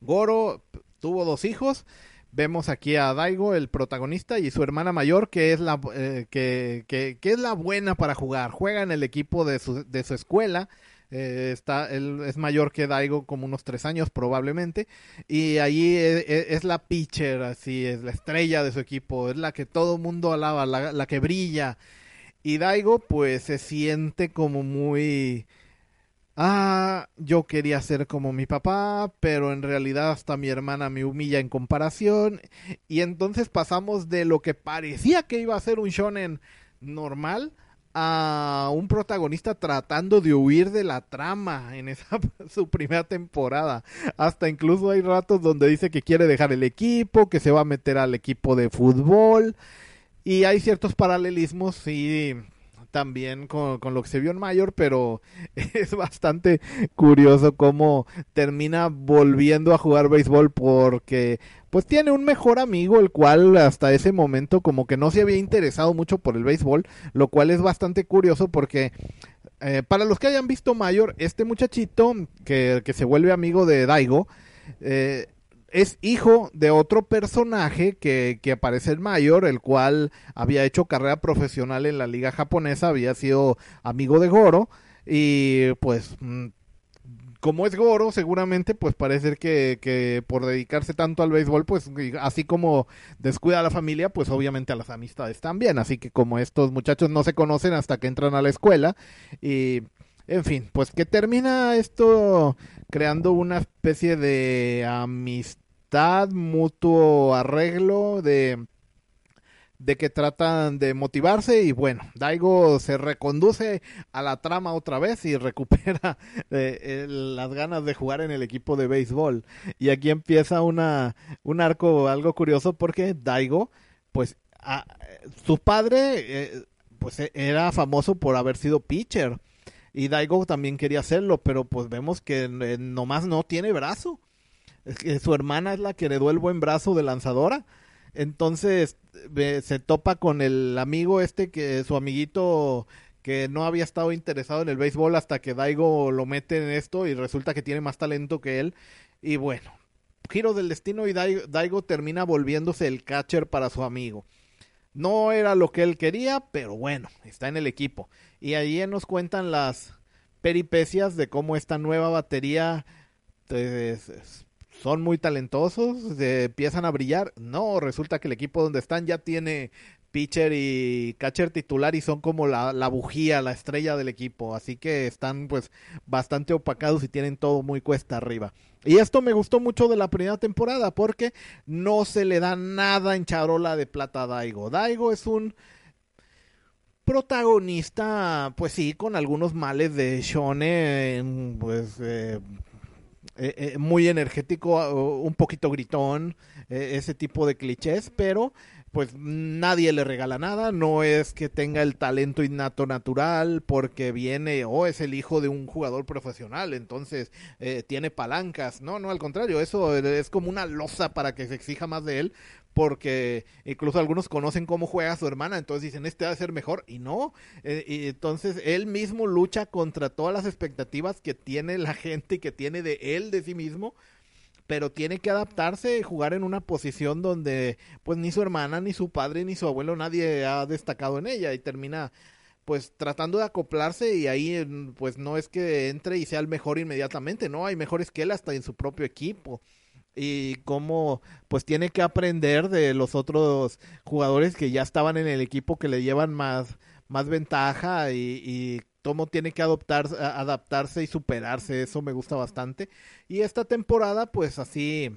Goro tuvo dos hijos, vemos aquí a Daigo, el protagonista, y su hermana mayor, que es la, eh, que, que, es la buena para jugar. Juega en el equipo de su, de su escuela. Eh, está, él es mayor que Daigo, como unos tres años probablemente. Y allí es, es, la pitcher, así, es la estrella de su equipo. Es la que todo mundo alaba, la, la que brilla. Y Daigo, pues, se siente como muy ah, yo quería ser como mi papá, pero en realidad hasta mi hermana me humilla en comparación. Y entonces pasamos de lo que parecía que iba a ser un shonen normal a un protagonista tratando de huir de la trama en esa su primera temporada. Hasta incluso hay ratos donde dice que quiere dejar el equipo, que se va a meter al equipo de fútbol. Y hay ciertos paralelismos y también con, lo que se vio en Mayor, pero es bastante curioso cómo termina volviendo a jugar béisbol porque pues tiene un mejor amigo el cual hasta ese momento como que no se había interesado mucho por el béisbol, lo cual es bastante curioso porque eh, para los que hayan visto Mayor, este muchachito que, que se vuelve amigo de Daigo, eh, es hijo de otro personaje que, que, aparece en Mayor, el cual había hecho carrera profesional en la liga japonesa, había sido amigo de Goro y pues mm, como es Goro, seguramente pues parece que, que por dedicarse tanto al béisbol, pues así como descuida a la familia, pues obviamente a las amistades también, así que como estos muchachos no se conocen hasta que entran a la escuela y en fin, pues que termina esto creando una especie de amistad mutuo arreglo, de, de que tratan de motivarse y bueno, Daigo se reconduce a la trama otra vez y recupera eh, las ganas de jugar en el equipo de béisbol. Y aquí empieza una, un arco algo curioso porque Daigo, pues su padre... Eh, pues e, era famoso por haber sido pitcher. Y Daigo también quería hacerlo, pero pues vemos que eh, nomás no tiene brazo. Que su hermana es la que heredó el buen brazo de lanzadora. Entonces se topa con el amigo este que su amiguito que no había estado interesado en el béisbol hasta que Daigo lo mete en esto y resulta que tiene más talento que él. Y bueno, giro del destino y Daigo, termina volviéndose el catcher para su amigo. No era lo que él quería, pero bueno, está en el equipo. Y ahí nos cuentan las peripecias de cómo esta nueva batería pues, son muy talentosos, empiezan a brillar. No, resulta que el equipo donde están ya tiene pitcher y catcher titular y son como la, bujía, la estrella del equipo. Así que están pues bastante opacados y tienen todo muy cuesta arriba. Y esto me gustó mucho de la primera temporada porque no se le da nada en charola de plata a Daigo. Daigo es un protagonista, pues sí, con algunos males de shonen, pues eh, eh, eh, muy energético, un poquito gritón, ese tipo de clichés, pero pues nadie le regala nada, no es que tenga el talento innato natural porque viene o es el hijo de un jugador profesional, entonces eh, tiene palancas, no, no, al contrario, eso es como una losa para que se exija más de él, porque incluso algunos conocen cómo juega su hermana, entonces dicen, este va a ser mejor, y no, eh, y entonces él mismo lucha contra todas las expectativas que tiene la gente y que tiene de él, de sí mismo, pero tiene que adaptarse y jugar en una posición donde pues ni su hermana, ni su padre, ni su abuelo, nadie ha destacado en ella y termina pues tratando de acoplarse y ahí pues no es que entre y sea el mejor inmediatamente, no, hay mejores que él hasta en su propio equipo. Y cómo pues tiene que aprender de los otros jugadores que ya estaban en el equipo que le llevan más más ventaja y, y cómo tiene que adoptar, adaptarse y superarse, eso me gusta bastante. Y esta temporada, pues así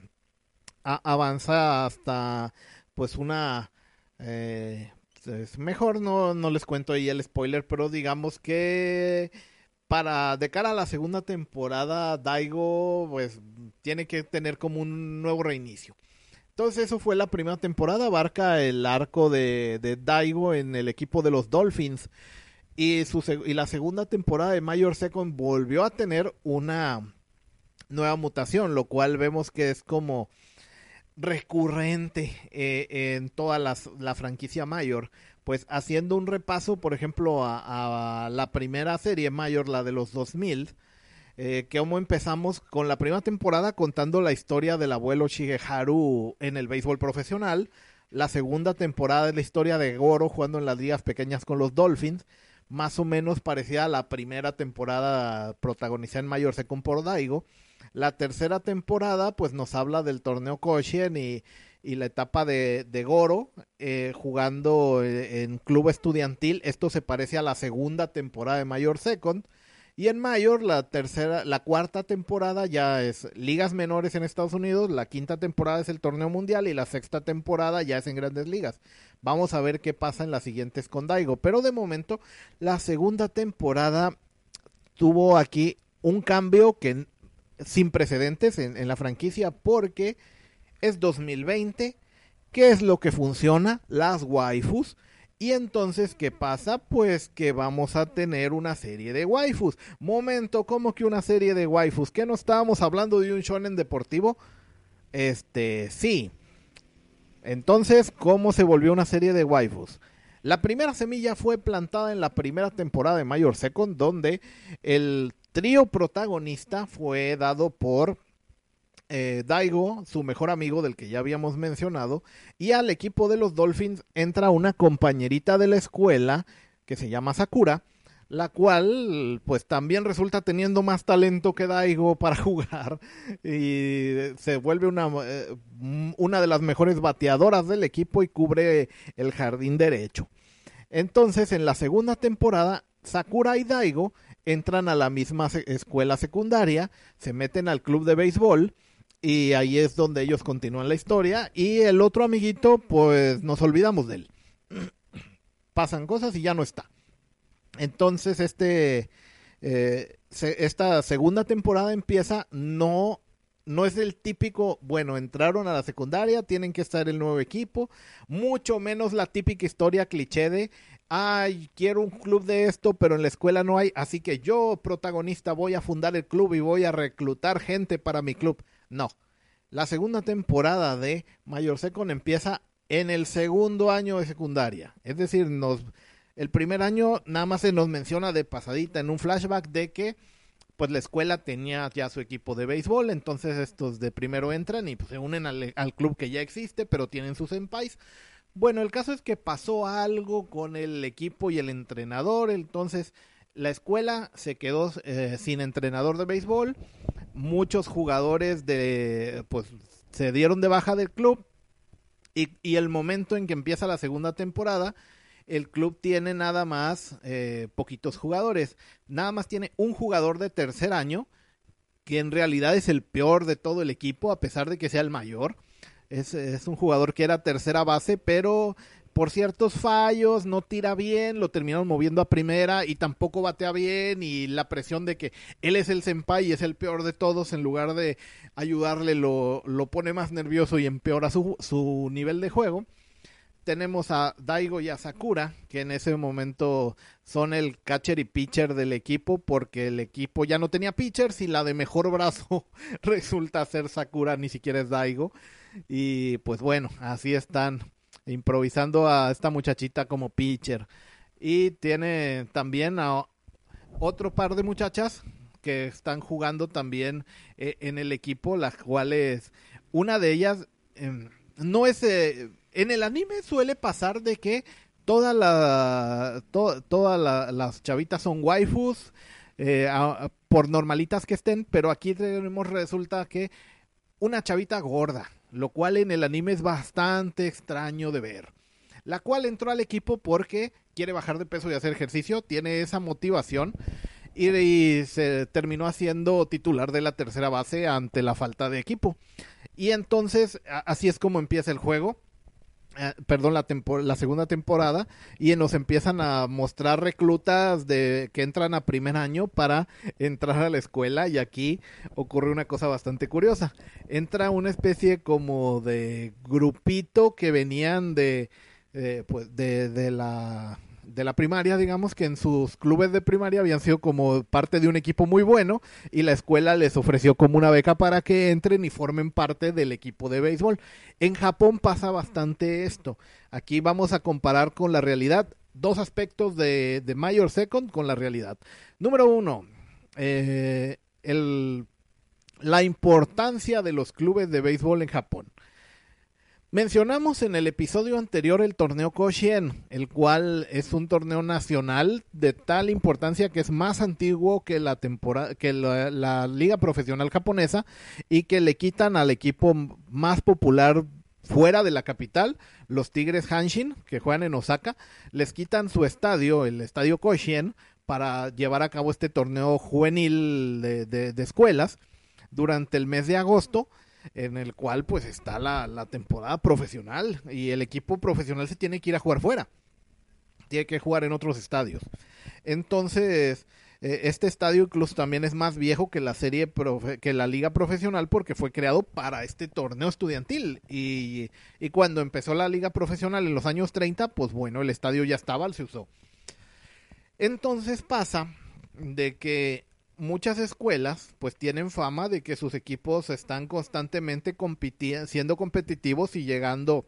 avanza hasta pues una... Eh, es mejor no, no les cuento ahí el spoiler, pero digamos que para de cara a la segunda temporada, Daigo pues tiene que tener como un nuevo reinicio. Entonces eso fue la primera temporada, abarca el arco de Daigo en el equipo de los Dolphins. Y, su, y la segunda temporada de Mayor Second volvió a tener una nueva mutación, lo cual vemos que es como recurrente eh, en toda la franquicia Mayor. Pues haciendo un repaso, por ejemplo, a, la primera serie Mayor, la de los 2000, eh, que como empezamos con la primera temporada contando la historia del abuelo Shigeharu en el béisbol profesional, la segunda temporada de la historia de Goro jugando en las ligas pequeñas con los Dolphins, más o menos parecía a la primera temporada protagonizada en Mayor Second por Daigo. La tercera temporada, pues nos habla del torneo Koshien y, y la etapa de, de Goro eh, jugando eh, en club estudiantil. Esto se parece a la segunda temporada de Mayor Second. Y en Mayor, la tercera, la cuarta temporada ya es ligas menores en Estados Unidos, la quinta temporada es el torneo mundial y la sexta temporada ya es en grandes ligas. Vamos a ver qué pasa en las siguientes con Daigo. Pero de momento, la segunda temporada tuvo aquí un cambio que sin precedentes en, en la franquicia porque es 2020. ¿Qué es lo que funciona? Las waifus y entonces, ¿qué pasa? Pues que vamos a tener una serie de waifus. Momento, ¿cómo que una serie de waifus? ¿Que no estábamos hablando de un shonen deportivo? Este, sí. Entonces, ¿cómo se volvió una serie de waifus? La primera semilla fue plantada en la primera temporada de Mayor Second, donde el trío protagonista fue dado por eh, Daigo, su mejor amigo del que ya habíamos mencionado, y al equipo de los Dolphins entra una compañerita de la escuela que se llama Sakura, la cual pues también resulta teniendo más talento que Daigo para jugar y se vuelve una, eh, una de las mejores bateadoras del equipo y cubre el jardín derecho. Entonces en la segunda temporada Sakura y Daigo entran a la misma escuela secundaria, se meten al club de béisbol y ahí es donde ellos continúan la historia. Y el otro amiguito, pues nos olvidamos de él. Pasan cosas y ya no está. Entonces, este. Eh, esta segunda temporada empieza no no es el típico, bueno, entraron a la secundaria, tienen que estar el nuevo equipo, mucho menos la típica historia cliché de ay, quiero un club de esto, pero en la escuela no hay, así que yo, protagonista, voy a fundar el club y voy a reclutar gente para mi club. No. La segunda temporada de Mayor Second empieza en el segundo año de secundaria. Es decir, nos, el primer año nada más se nos menciona de pasadita en un flashback de que pues la escuela tenía ya su equipo de béisbol, entonces estos de primero entran y pues, se unen al, club que ya existe, pero tienen sus empais. Bueno, el caso es que pasó algo con el equipo y el entrenador, entonces la escuela se quedó eh, sin entrenador de béisbol, muchos jugadores de pues se dieron de baja del club y, el momento en que empieza la segunda temporada, el club tiene nada más eh, poquitos jugadores. Nada más tiene un jugador de tercer año, que en realidad es el peor de todo el equipo, a pesar de que sea el mayor. Es, es un jugador que era tercera base, pero por ciertos fallos no tira bien, lo terminaron moviendo a primera y tampoco batea bien y la presión de que él es el senpai y es el peor de todos en lugar de ayudarle lo, lo pone más nervioso y empeora su, su nivel de juego tenemos a Daigo y a Sakura, que en ese momento son el catcher y pitcher del equipo, porque el equipo ya no tenía pitchers y la de mejor brazo resulta ser Sakura, ni siquiera es Daigo. Y pues bueno, así están improvisando a esta muchachita como pitcher. Y tiene también a otro par de muchachas que están jugando también eh, en el equipo, las cuales una de ellas eh, no es... Eh, en el anime suele pasar de que todas la, todas las chavitas son waifus, eh, por normalitas que estén, pero aquí tenemos resulta que una chavita gorda, lo cual en el anime es bastante extraño de ver. La cual entró al equipo porque quiere bajar de peso y hacer ejercicio, tiene esa motivación y, se terminó haciendo titular de la tercera base ante la falta de equipo. Y entonces así es como empieza el juego eh, perdón, la, la segunda temporada y nos empiezan a mostrar reclutas de que entran a primer año para entrar a la escuela y aquí ocurre una cosa bastante curiosa. Entra una especie como de grupito que venían de, eh, pues de, de la de la primaria, digamos que en sus clubes de primaria habían sido como parte de un equipo muy bueno y la escuela les ofreció como una beca para que entren y formen parte del equipo de béisbol. En Japón pasa bastante esto. Aquí vamos a comparar con la realidad dos aspectos de, de Mayor Second con la realidad. Número uno, eh, el, la importancia de los clubes de béisbol en Japón. Mencionamos en el episodio anterior el torneo Koshien, el cual es un torneo nacional de tal importancia que es más antiguo que la temporada que la, liga profesional japonesa y que le quitan al equipo más popular fuera de la capital, los Tigres Hanshin, que juegan en Osaka, les quitan su estadio, el estadio Koshien, para llevar a cabo este torneo juvenil de, de, de escuelas durante el mes de agosto en el cual pues está la, temporada profesional y el equipo profesional se tiene que ir a jugar fuera. Tiene que jugar en otros estadios. Entonces, eh, este estadio incluso también es más viejo que la serie que la liga profesional porque fue creado para este torneo estudiantil y, y cuando empezó la liga profesional en los años 30, pues bueno, el estadio ya estaba, se usó. Entonces pasa de que muchas escuelas pues tienen fama de que sus equipos están constantemente siendo competitivos y llegando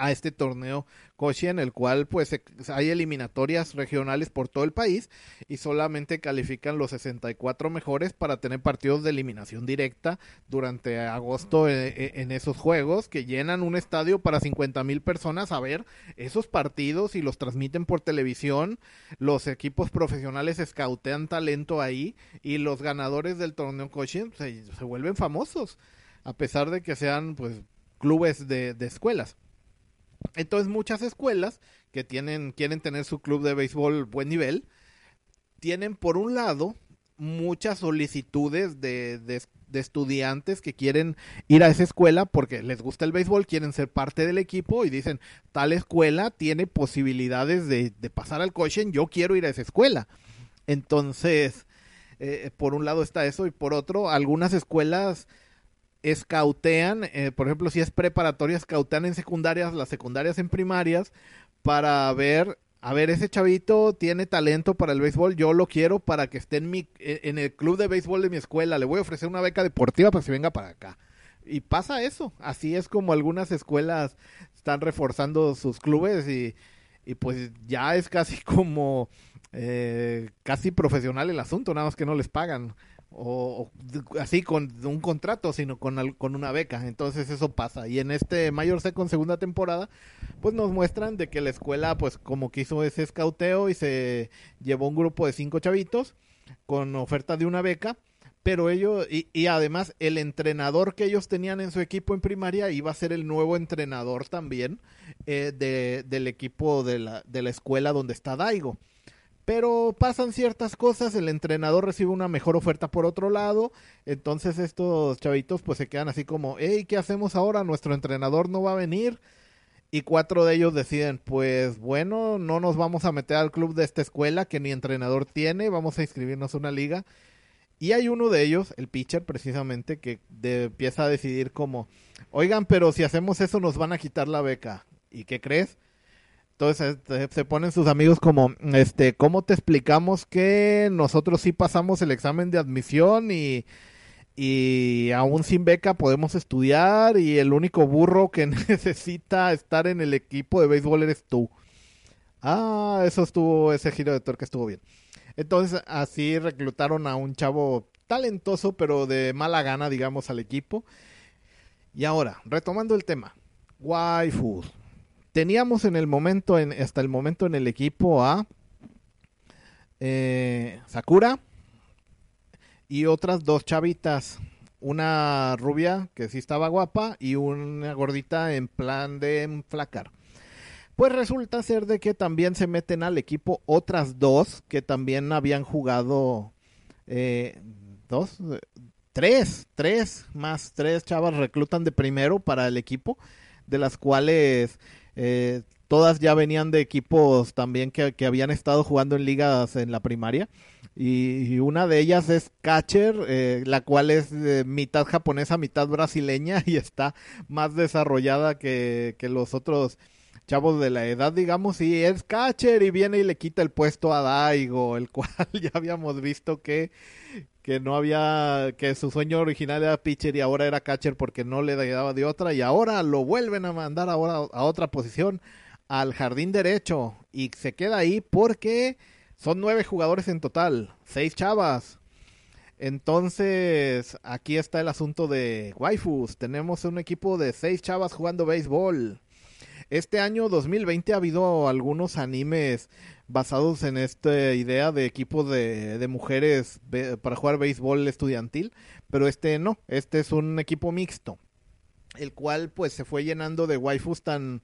a este torneo Koshi en el cual pues hay eliminatorias regionales por todo el país y solamente califican los 64 mejores para tener partidos de eliminación directa durante agosto en, e, en esos juegos que llenan un estadio para 50 mil personas a ver esos partidos y los transmiten por televisión. Los equipos profesionales escautean talento ahí y los ganadores del torneo Koshi se, se vuelven famosos a pesar de que sean pues clubes de escuelas entonces muchas escuelas que tienen, quieren tener su club de béisbol buen nivel, tienen por un lado muchas solicitudes de, de, estudiantes que quieren ir a esa escuela porque les gusta el béisbol, quieren ser parte del equipo y dicen, tal escuela tiene posibilidades de, de pasar al coaching, yo quiero ir a esa escuela. Entonces, eh, por un lado está eso y por otro, algunas escuelas escautean, eh, por ejemplo, si es preparatoria, escautean en secundarias, las secundarias en primarias, para ver a ver, ese chavito tiene talento para el béisbol, yo lo quiero para que esté en, mi, en el club de béisbol de mi escuela, le voy a ofrecer una beca deportiva para que venga para acá. Y pasa eso, así es como algunas escuelas están reforzando sus clubes y, y pues ya es casi como eh, casi profesional el asunto, nada más que no les pagan o, así con un contrato, sino con, con una beca. Entonces eso pasa. Y en este Mayor con segunda temporada, pues nos muestran de que la escuela, pues como que hizo ese escauteo y se llevó un grupo de cinco chavitos con oferta de una beca. Pero ellos, y, y además el entrenador que ellos tenían en su equipo en primaria iba a ser el nuevo entrenador también eh, de, del equipo de la, de la escuela donde está Daigo pero pasan ciertas cosas, el entrenador recibe una mejor oferta por otro lado, entonces estos chavitos pues se quedan así como, hey, ¿qué hacemos ahora? Nuestro entrenador no va a venir. Y cuatro de ellos deciden, pues bueno, no nos vamos a meter al club de esta escuela que ni entrenador tiene, vamos a inscribirnos a una liga. Y hay uno de ellos, el pitcher precisamente, que empieza a decidir como, oigan, pero si hacemos eso nos van a quitar la beca. ¿Y qué crees? Entonces este, se ponen sus amigos como, este, ¿cómo te explicamos que nosotros sí pasamos el examen de admisión y, y aún sin beca podemos estudiar y el único burro que necesita estar en el equipo de béisbol eres tú? Ah, eso estuvo, ese giro de tuerca estuvo bien. Entonces así reclutaron a un chavo talentoso pero de mala gana, digamos, al equipo. Y ahora, retomando el tema, waifus teníamos en el momento, en, hasta el momento en el equipo a eh, Sakura y otras dos chavitas. Una rubia que sí estaba guapa y una gordita en plan de enflacar. Pues resulta ser de que también se meten al equipo otras dos que también habían jugado eh, dos, tres, tres más tres chavas reclutan de primero para el equipo, de las cuales eh, todas ya venían de equipos también que, habían estado jugando en ligas en la primaria. Y, una de ellas es Catcher, eh, la cual es mitad japonesa, mitad brasileña y está más desarrollada que, que los otros chavos de la edad, digamos, y es catcher y viene y le quita el puesto a Daigo, el cual ya habíamos visto que, que no había, que su sueño original era pitcher y ahora era catcher porque no le daba de otra y ahora lo vuelven a mandar ahora a otra posición al jardín derecho y se queda ahí porque son nueve jugadores en total, seis chavas. Entonces, aquí está el asunto de waifus. Tenemos un equipo de seis chavas jugando béisbol. Este año 2020 ha habido algunos animes basados en esta idea de equipos de, mujeres para jugar béisbol estudiantil, pero este no, este es un equipo mixto, el cual pues se fue llenando de waifus tan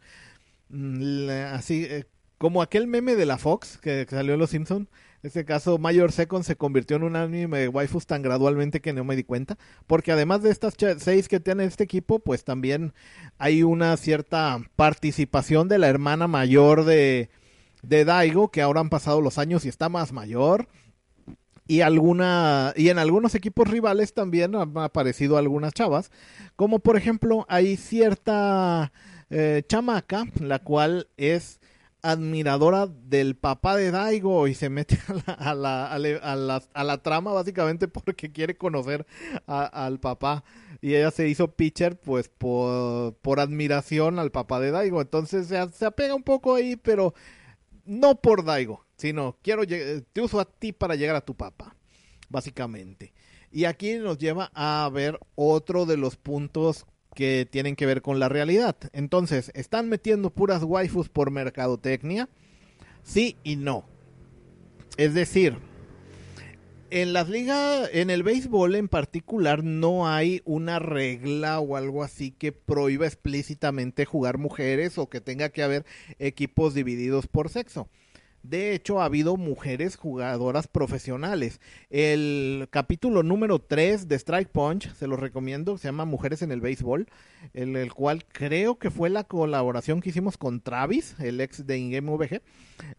mm, así eh, como aquel meme de la Fox que, salió en Los Simpson en este caso, Mayor Second se convirtió en un anime de waifus tan gradualmente que no me di cuenta. Porque además de estas seis que tiene este equipo, pues también hay una cierta participación de la hermana mayor de, de Daigo, que ahora han pasado los años y está más mayor. Y alguna y en algunos equipos rivales también han aparecido algunas chavas, como por ejemplo hay cierta eh, chamaca, la cual es admiradora del papá de Daigo y se mete a la, a la, a la, trama básicamente porque quiere conocer al papá. Y ella se hizo pitcher pues por, por admiración al papá de Daigo. Entonces se, se, apega un poco ahí, pero no por Daigo, sino quiero te uso a ti para llegar a tu papá, básicamente. Y aquí nos lleva a ver otro de los puntos que tienen que ver con la realidad. Entonces, ¿están metiendo puras waifus por mercadotecnia? Sí y no. Es decir, en las ligas, en el béisbol en particular, no hay una regla o algo así que prohíba explícitamente jugar mujeres o que tenga que haber equipos divididos por sexo. De hecho, ha habido mujeres jugadoras profesionales. El capítulo número 3 de Strike Punch, se lo recomiendo, se llama Mujeres en el Béisbol, en el cual creo que fue la colaboración que hicimos con Travis, el ex de Ingame VG.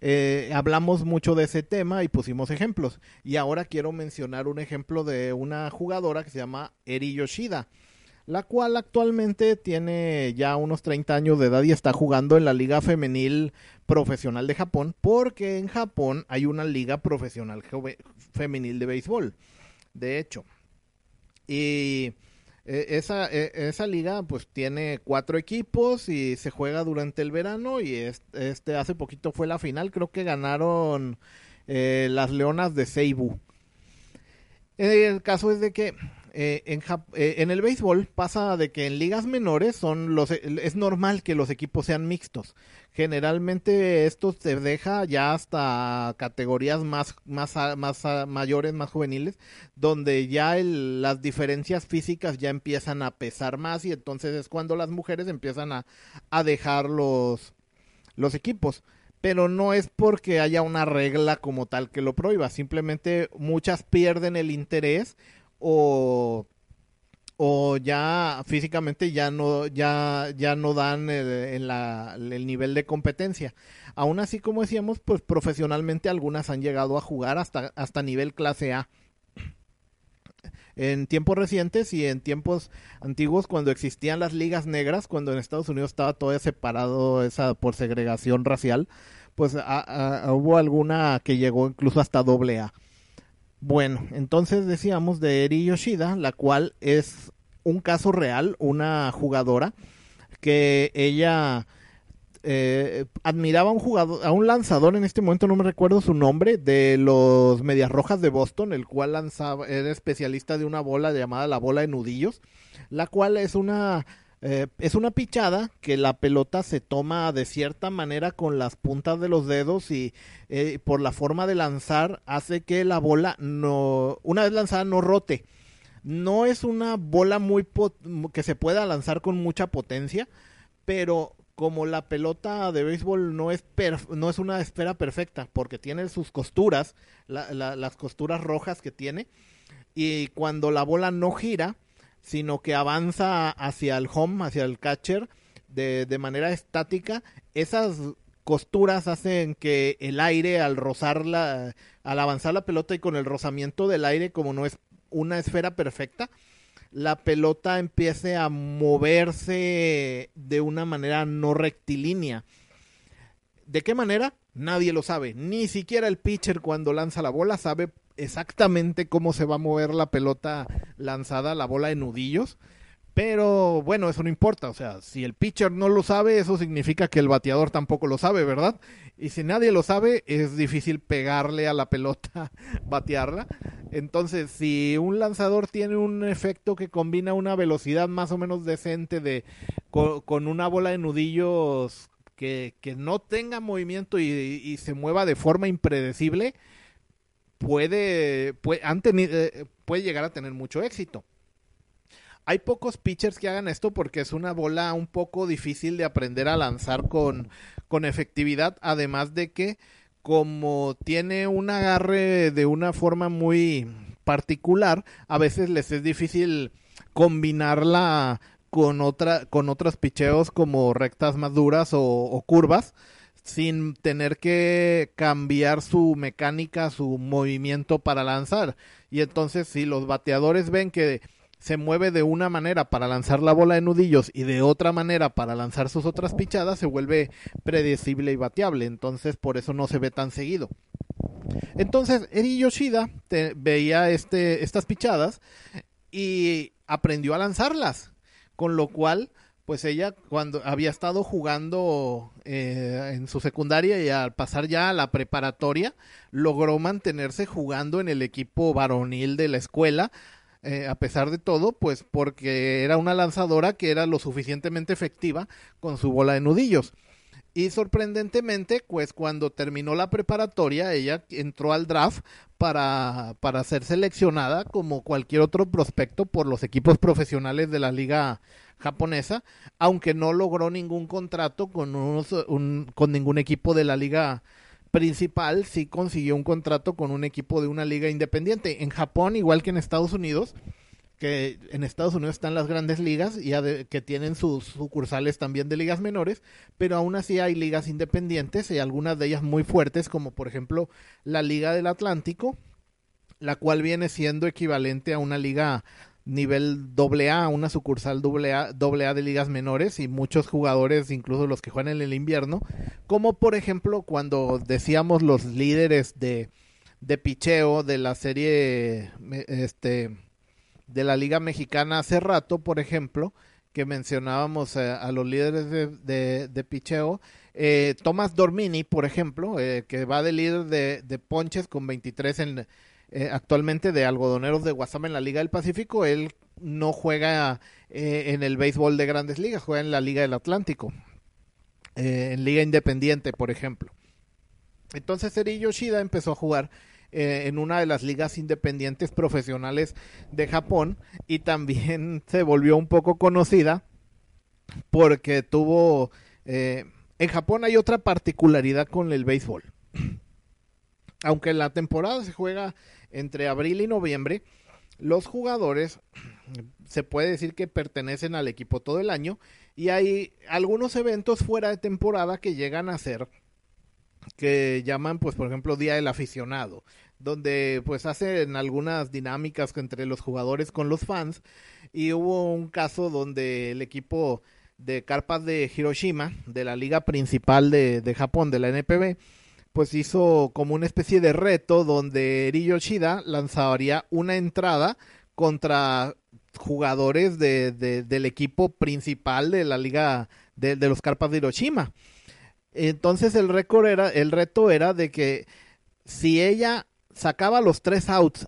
Eh, hablamos mucho de ese tema y pusimos ejemplos. Y ahora quiero mencionar un ejemplo de una jugadora que se llama Eri Yoshida la cual actualmente tiene ya unos 30 años de edad y está jugando en la Liga Femenil Profesional de Japón, porque en Japón hay una Liga Profesional Femenil de Béisbol, de hecho. Y eh, esa, eh, esa liga pues tiene cuatro equipos y se juega durante el verano y este, hace poquito fue la final, creo que ganaron eh, las Leonas de Seibu. El caso es de que eh, en, eh, en, el béisbol pasa de que en ligas menores son los es normal que los equipos sean mixtos. Generalmente esto se deja ya hasta categorías más mayores, más juveniles, donde ya las diferencias físicas ya empiezan a pesar más y entonces es cuando las mujeres empiezan a, dejar los equipos pero no es porque haya una regla como tal que lo prohíba, simplemente muchas pierden el interés o o ya físicamente ya no ya ya no dan el, en la, el nivel de competencia. Aún así, como decíamos, pues profesionalmente algunas han llegado a jugar hasta hasta nivel clase A. En tiempos recientes y en tiempos antiguos, cuando existían las ligas negras, cuando en Estados Unidos estaba todo separado esa por segregación racial, pues hubo alguna que llegó incluso hasta doble A. Bueno, entonces decíamos de Eri Yoshida, la cual es un caso real, una jugadora que ella eh, admiraba a un jugador, a un lanzador en este momento no me recuerdo su nombre de los Medias Rojas de Boston, el cual lanzaba era especialista de una bola llamada la bola de nudillos, la cual es una eh, es una pichada que la pelota se toma de cierta manera con las puntas de los dedos y eh, por la forma de lanzar hace que la bola no, una vez lanzada no rote. No es una bola muy que se pueda lanzar con mucha potencia, pero como la pelota de béisbol no es, no es una esfera perfecta, porque tiene sus costuras, las costuras rojas que tiene, y cuando la bola no gira, sino que avanza hacia el home, hacia el catcher, de, de manera estática, esas costuras hacen que el aire al rozarla, al avanzar la pelota y con el rozamiento del aire, como no es una esfera perfecta, la pelota empiece a moverse de una manera no rectilínea. ¿De qué manera? Nadie lo sabe. Ni siquiera el pitcher cuando lanza la bola sabe exactamente cómo se va a mover la pelota lanzada, la bola de nudillos. Pero bueno, eso no importa. O sea, si el pitcher no lo sabe, eso significa que el bateador tampoco lo sabe, ¿verdad? Y si nadie lo sabe, es difícil pegarle a la pelota, batearla. Entonces, si un lanzador tiene un efecto que combina una velocidad más o menos decente de con, una bola de nudillos que, que no tenga movimiento y, se mueva de forma impredecible, puede, puede, eh, puede llegar a tener mucho éxito. Hay pocos pitchers que hagan esto porque es una bola un poco difícil de aprender a lanzar con, con efectividad, además de que como tiene un agarre de una forma muy particular, a veces les es difícil combinarla con otra con otros picheos como rectas más duras o curvas sin tener que cambiar su mecánica, su movimiento para lanzar. Y entonces si los bateadores ven que se mueve de una manera para lanzar la bola de nudillos y de otra manera para lanzar sus otras pichadas, se vuelve predecible y bateable. Entonces por eso no se ve tan seguido. Entonces Eri Yoshida veía este, estas pichadas y aprendió a lanzarlas. Con lo cual pues ella cuando había estado jugando eh, en su secundaria y al pasar ya a la preparatoria logró mantenerse jugando en el equipo varonil de la escuela eh, a pesar de todo pues porque era una lanzadora que era lo suficientemente efectiva con su bola de nudillos y sorprendentemente, pues cuando terminó la preparatoria, ella entró al draft para, para ser seleccionada como cualquier otro prospecto por los equipos profesionales de la liga japonesa, aunque no logró ningún contrato con, un, con ningún equipo de la liga principal, sí consiguió un contrato con un equipo de una liga independiente. En Japón, igual que en Estados Unidos, que en Estados Unidos están las grandes ligas y que tienen sus sucursales también de ligas menores, pero aún así hay ligas independientes y algunas de ellas muy fuertes, como por ejemplo la Liga del Atlántico, la cual viene siendo equivalente a una liga nivel AA, una sucursal AA, AA de ligas menores y muchos jugadores, incluso los que juegan en el invierno, como por ejemplo cuando decíamos los líderes de, de picheo de la serie este de la liga mexicana hace rato, por ejemplo, que mencionábamos a los líderes de, de, picheo, eh, Tomás Dormini, por ejemplo, eh, que va de líder de, de ponches con 23 en, eh, actualmente de algodoneros de Guasama en la Liga del Pacífico, él no juega eh, en el béisbol de grandes ligas, juega en la Liga del Atlántico, eh, en Liga Independiente, por ejemplo. Entonces Eri Yoshida empezó a jugar en una de las ligas independientes profesionales de Japón y también se volvió un poco conocida porque tuvo... en Japón hay otra particularidad con el béisbol. Aunque la temporada se juega entre abril y noviembre, los jugadores se puede decir que pertenecen al equipo todo el año y hay algunos eventos fuera de temporada que llegan a ser que llaman pues por ejemplo Día del Aficionado, donde pues hacen algunas dinámicas entre los jugadores con los fans y hubo un caso donde el equipo de carpas de Hiroshima, de la liga principal de, de Japón, de la NPB, pues hizo como una especie de reto donde Eri Yoshida lanzaría una entrada contra jugadores de, del equipo principal de la liga de, los Carpas de Hiroshima. Entonces el récord era, el reto era de que si ella sacaba los tres outs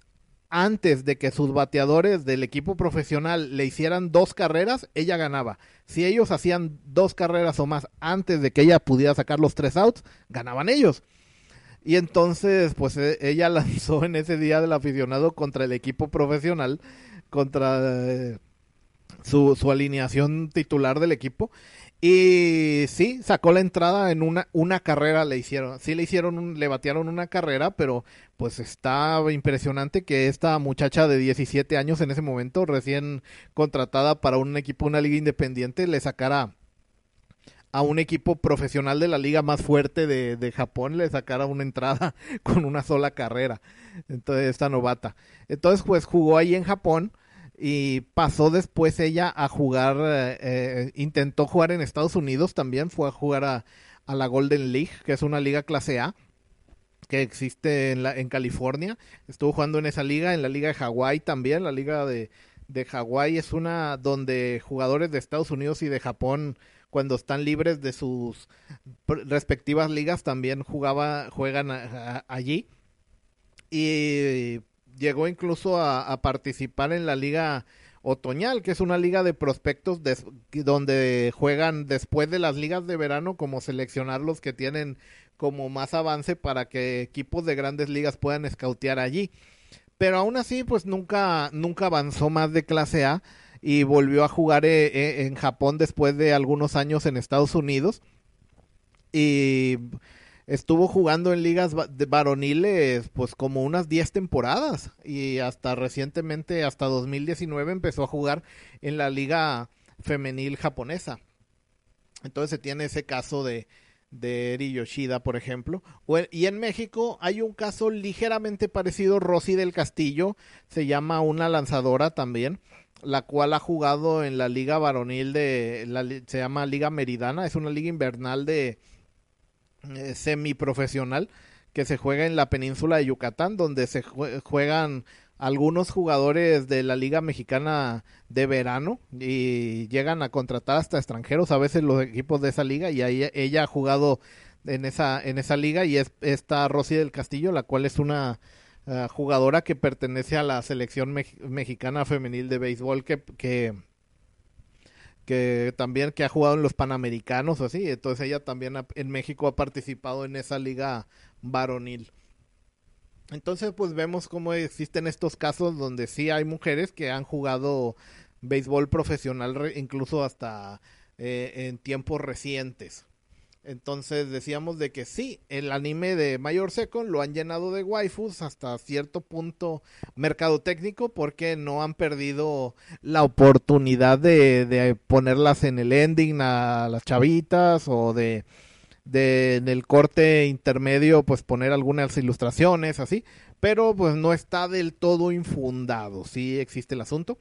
antes de que sus bateadores del equipo profesional le hicieran dos carreras, ella ganaba. Si ellos hacían dos carreras o más antes de que ella pudiera sacar los tres outs, ganaban ellos. Y entonces, pues e, ella lanzó en ese día del aficionado contra el equipo profesional, contra eh, su, su alineación titular del equipo. Y sí, sacó la entrada en una, una carrera, le hicieron, sí le hicieron, le batearon una carrera, pero pues estaba impresionante que esta muchacha de 17 años en ese momento, recién contratada para un equipo, una liga independiente, le sacara a un equipo profesional de la liga más fuerte de, de, Japón le sacara una entrada con una sola carrera. Entonces, esta novata. Entonces, pues jugó ahí en Japón y pasó después ella a jugar, eh, eh, intentó jugar en Estados Unidos también, fue a jugar a, a, la Golden League, que es una liga clase A que existe en, la, en California. Estuvo jugando en esa liga, en la liga de Hawái también, la liga de, de Hawái es una donde jugadores de Estados Unidos y de Japón cuando están libres de sus respectivas ligas también jugaba juegan allí y llegó incluso a, participar en la liga otoñal que es una liga de prospectos donde juegan después de las ligas de verano como seleccionar los que tienen como más avance para que equipos de grandes ligas puedan escautear allí. Pero aún así pues nunca nunca avanzó más de clase A y volvió a jugar eh, eh, en Japón después de algunos años en Estados Unidos. Y estuvo jugando en ligas varoniles pues como unas 10 temporadas. Y hasta recientemente hasta 2019 empezó a jugar en la liga femenil japonesa. Entonces se tiene ese caso de de Eri Yoshida, por ejemplo. Y en México hay un caso ligeramente parecido, Rosy del Castillo, se llama una lanzadora también, la cual ha jugado en la liga varonil de, la, se llama Liga Meridana, es una liga invernal de eh, semiprofesional que se juega en la península de Yucatán, donde se juegan algunos jugadores de la Liga Mexicana de verano y llegan a contratar hasta extranjeros, a veces los equipos de esa liga, y ahí ella ha jugado en esa, en esa liga y es esta Rosy del Castillo, la cual es una uh, jugadora que pertenece a la selección me mexicana femenil de béisbol que, que, que también que ha jugado en los Panamericanos así, entonces ella también en México ha participado en esa liga varonil. Entonces, pues vemos cómo existen estos casos donde sí hay mujeres que han jugado béisbol profesional incluso hasta eh, en tiempos recientes. Entonces decíamos de que sí, el anime de Mayor Second lo han llenado de waifus hasta cierto punto mercadotécnico porque no han perdido la oportunidad de, de ponerlas en el ending a las chavitas o de, de en el corte intermedio pues poner algunas ilustraciones así, pero pues no está del todo infundado, sí existe el asunto.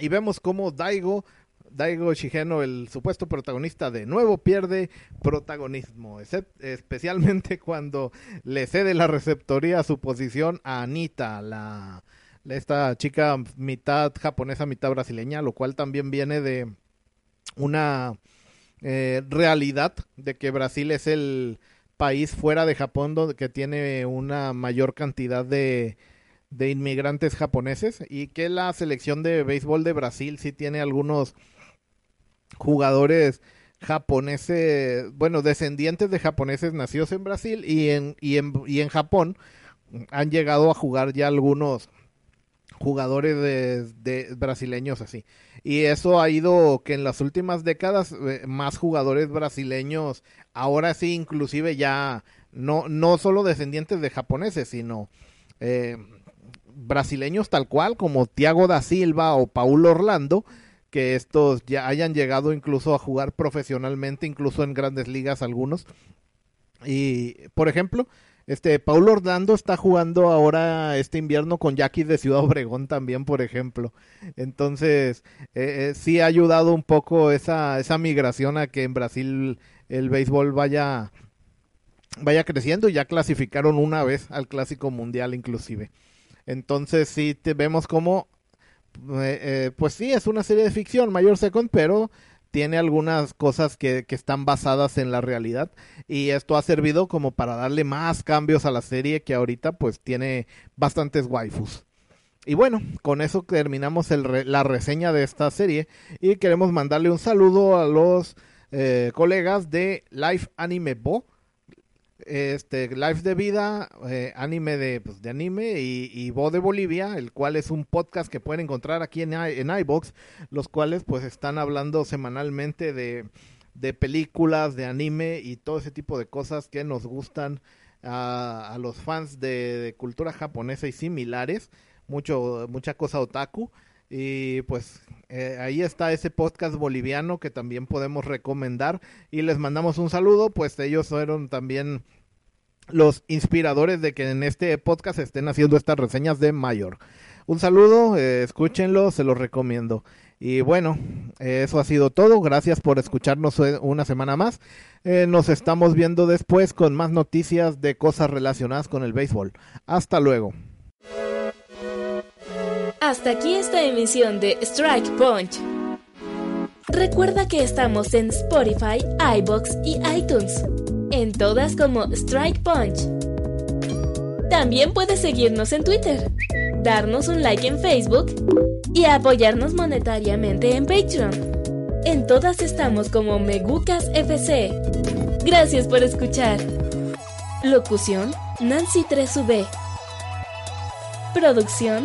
Y vemos cómo Daigo, Daigo Shigeno, el supuesto protagonista, de nuevo pierde protagonismo, especialmente cuando le cede la receptoría a su posición a Anita, la, esta chica mitad japonesa, mitad brasileña, lo cual también viene de una eh, realidad de que Brasil es el país fuera de Japón donde, que tiene una mayor cantidad de, de inmigrantes japoneses y que la selección de béisbol de Brasil sí tiene algunos jugadores japoneses, bueno, descendientes de japoneses nacidos en Brasil y en, y en, y en Japón han llegado a jugar ya algunos jugadores de, brasileños así. Y eso ha ido que en las últimas décadas eh, más jugadores brasileños, ahora sí inclusive ya no, no solo descendientes de japoneses, sino eh, brasileños tal cual como Thiago da Silva o Paulo Orlando, que estos ya hayan llegado incluso a jugar profesionalmente, incluso en grandes ligas algunos. Y, por ejemplo, este, Paulo Orlando está jugando ahora este invierno con Jackie de Ciudad Obregón también, por ejemplo. Entonces, eh, eh, sí ha ayudado un poco esa, esa migración a que en Brasil el béisbol vaya, vaya creciendo y ya clasificaron una vez al Clásico Mundial inclusive. Entonces sí te vemos como, eh, pues sí, es una serie de ficción, Mayor Second, pero tiene algunas cosas que, están basadas en la realidad y esto ha servido como para darle más cambios a la serie que ahorita pues tiene bastantes waifus. Y bueno, con eso terminamos la reseña de esta serie y queremos mandarle un saludo a los eh, colegas de Life Anime Bo este Live de Vida, eh, anime de, pues, de anime y, y Voz de Bolivia, el cual es un podcast que pueden encontrar aquí en, en iBox, los cuales pues están hablando semanalmente de, de películas, de anime y todo ese tipo de cosas que nos gustan a, a los fans de, de, cultura japonesa y similares, mucho, mucha cosa otaku. Y pues eh, ahí está ese podcast boliviano que también podemos recomendar y les mandamos un saludo, pues ellos fueron también los inspiradores de que en este podcast estén haciendo estas reseñas de Mayor. Un saludo, eh, escúchenlo, se los recomiendo. Y bueno, eso ha sido todo. Gracias por escucharnos eh, una semana más. nos estamos viendo después con más noticias de cosas relacionadas con el béisbol. Hasta luego. Hasta aquí esta emisión de Strike Punch. Recuerda que estamos en Spotify, iBox y iTunes. En todas como Strike Punch. También puedes seguirnos en Twitter, darnos un like en Facebook y apoyarnos monetariamente en Patreon. En todas estamos como Megucas FC. Gracias por escuchar. Locución Nancy 3UB. Producción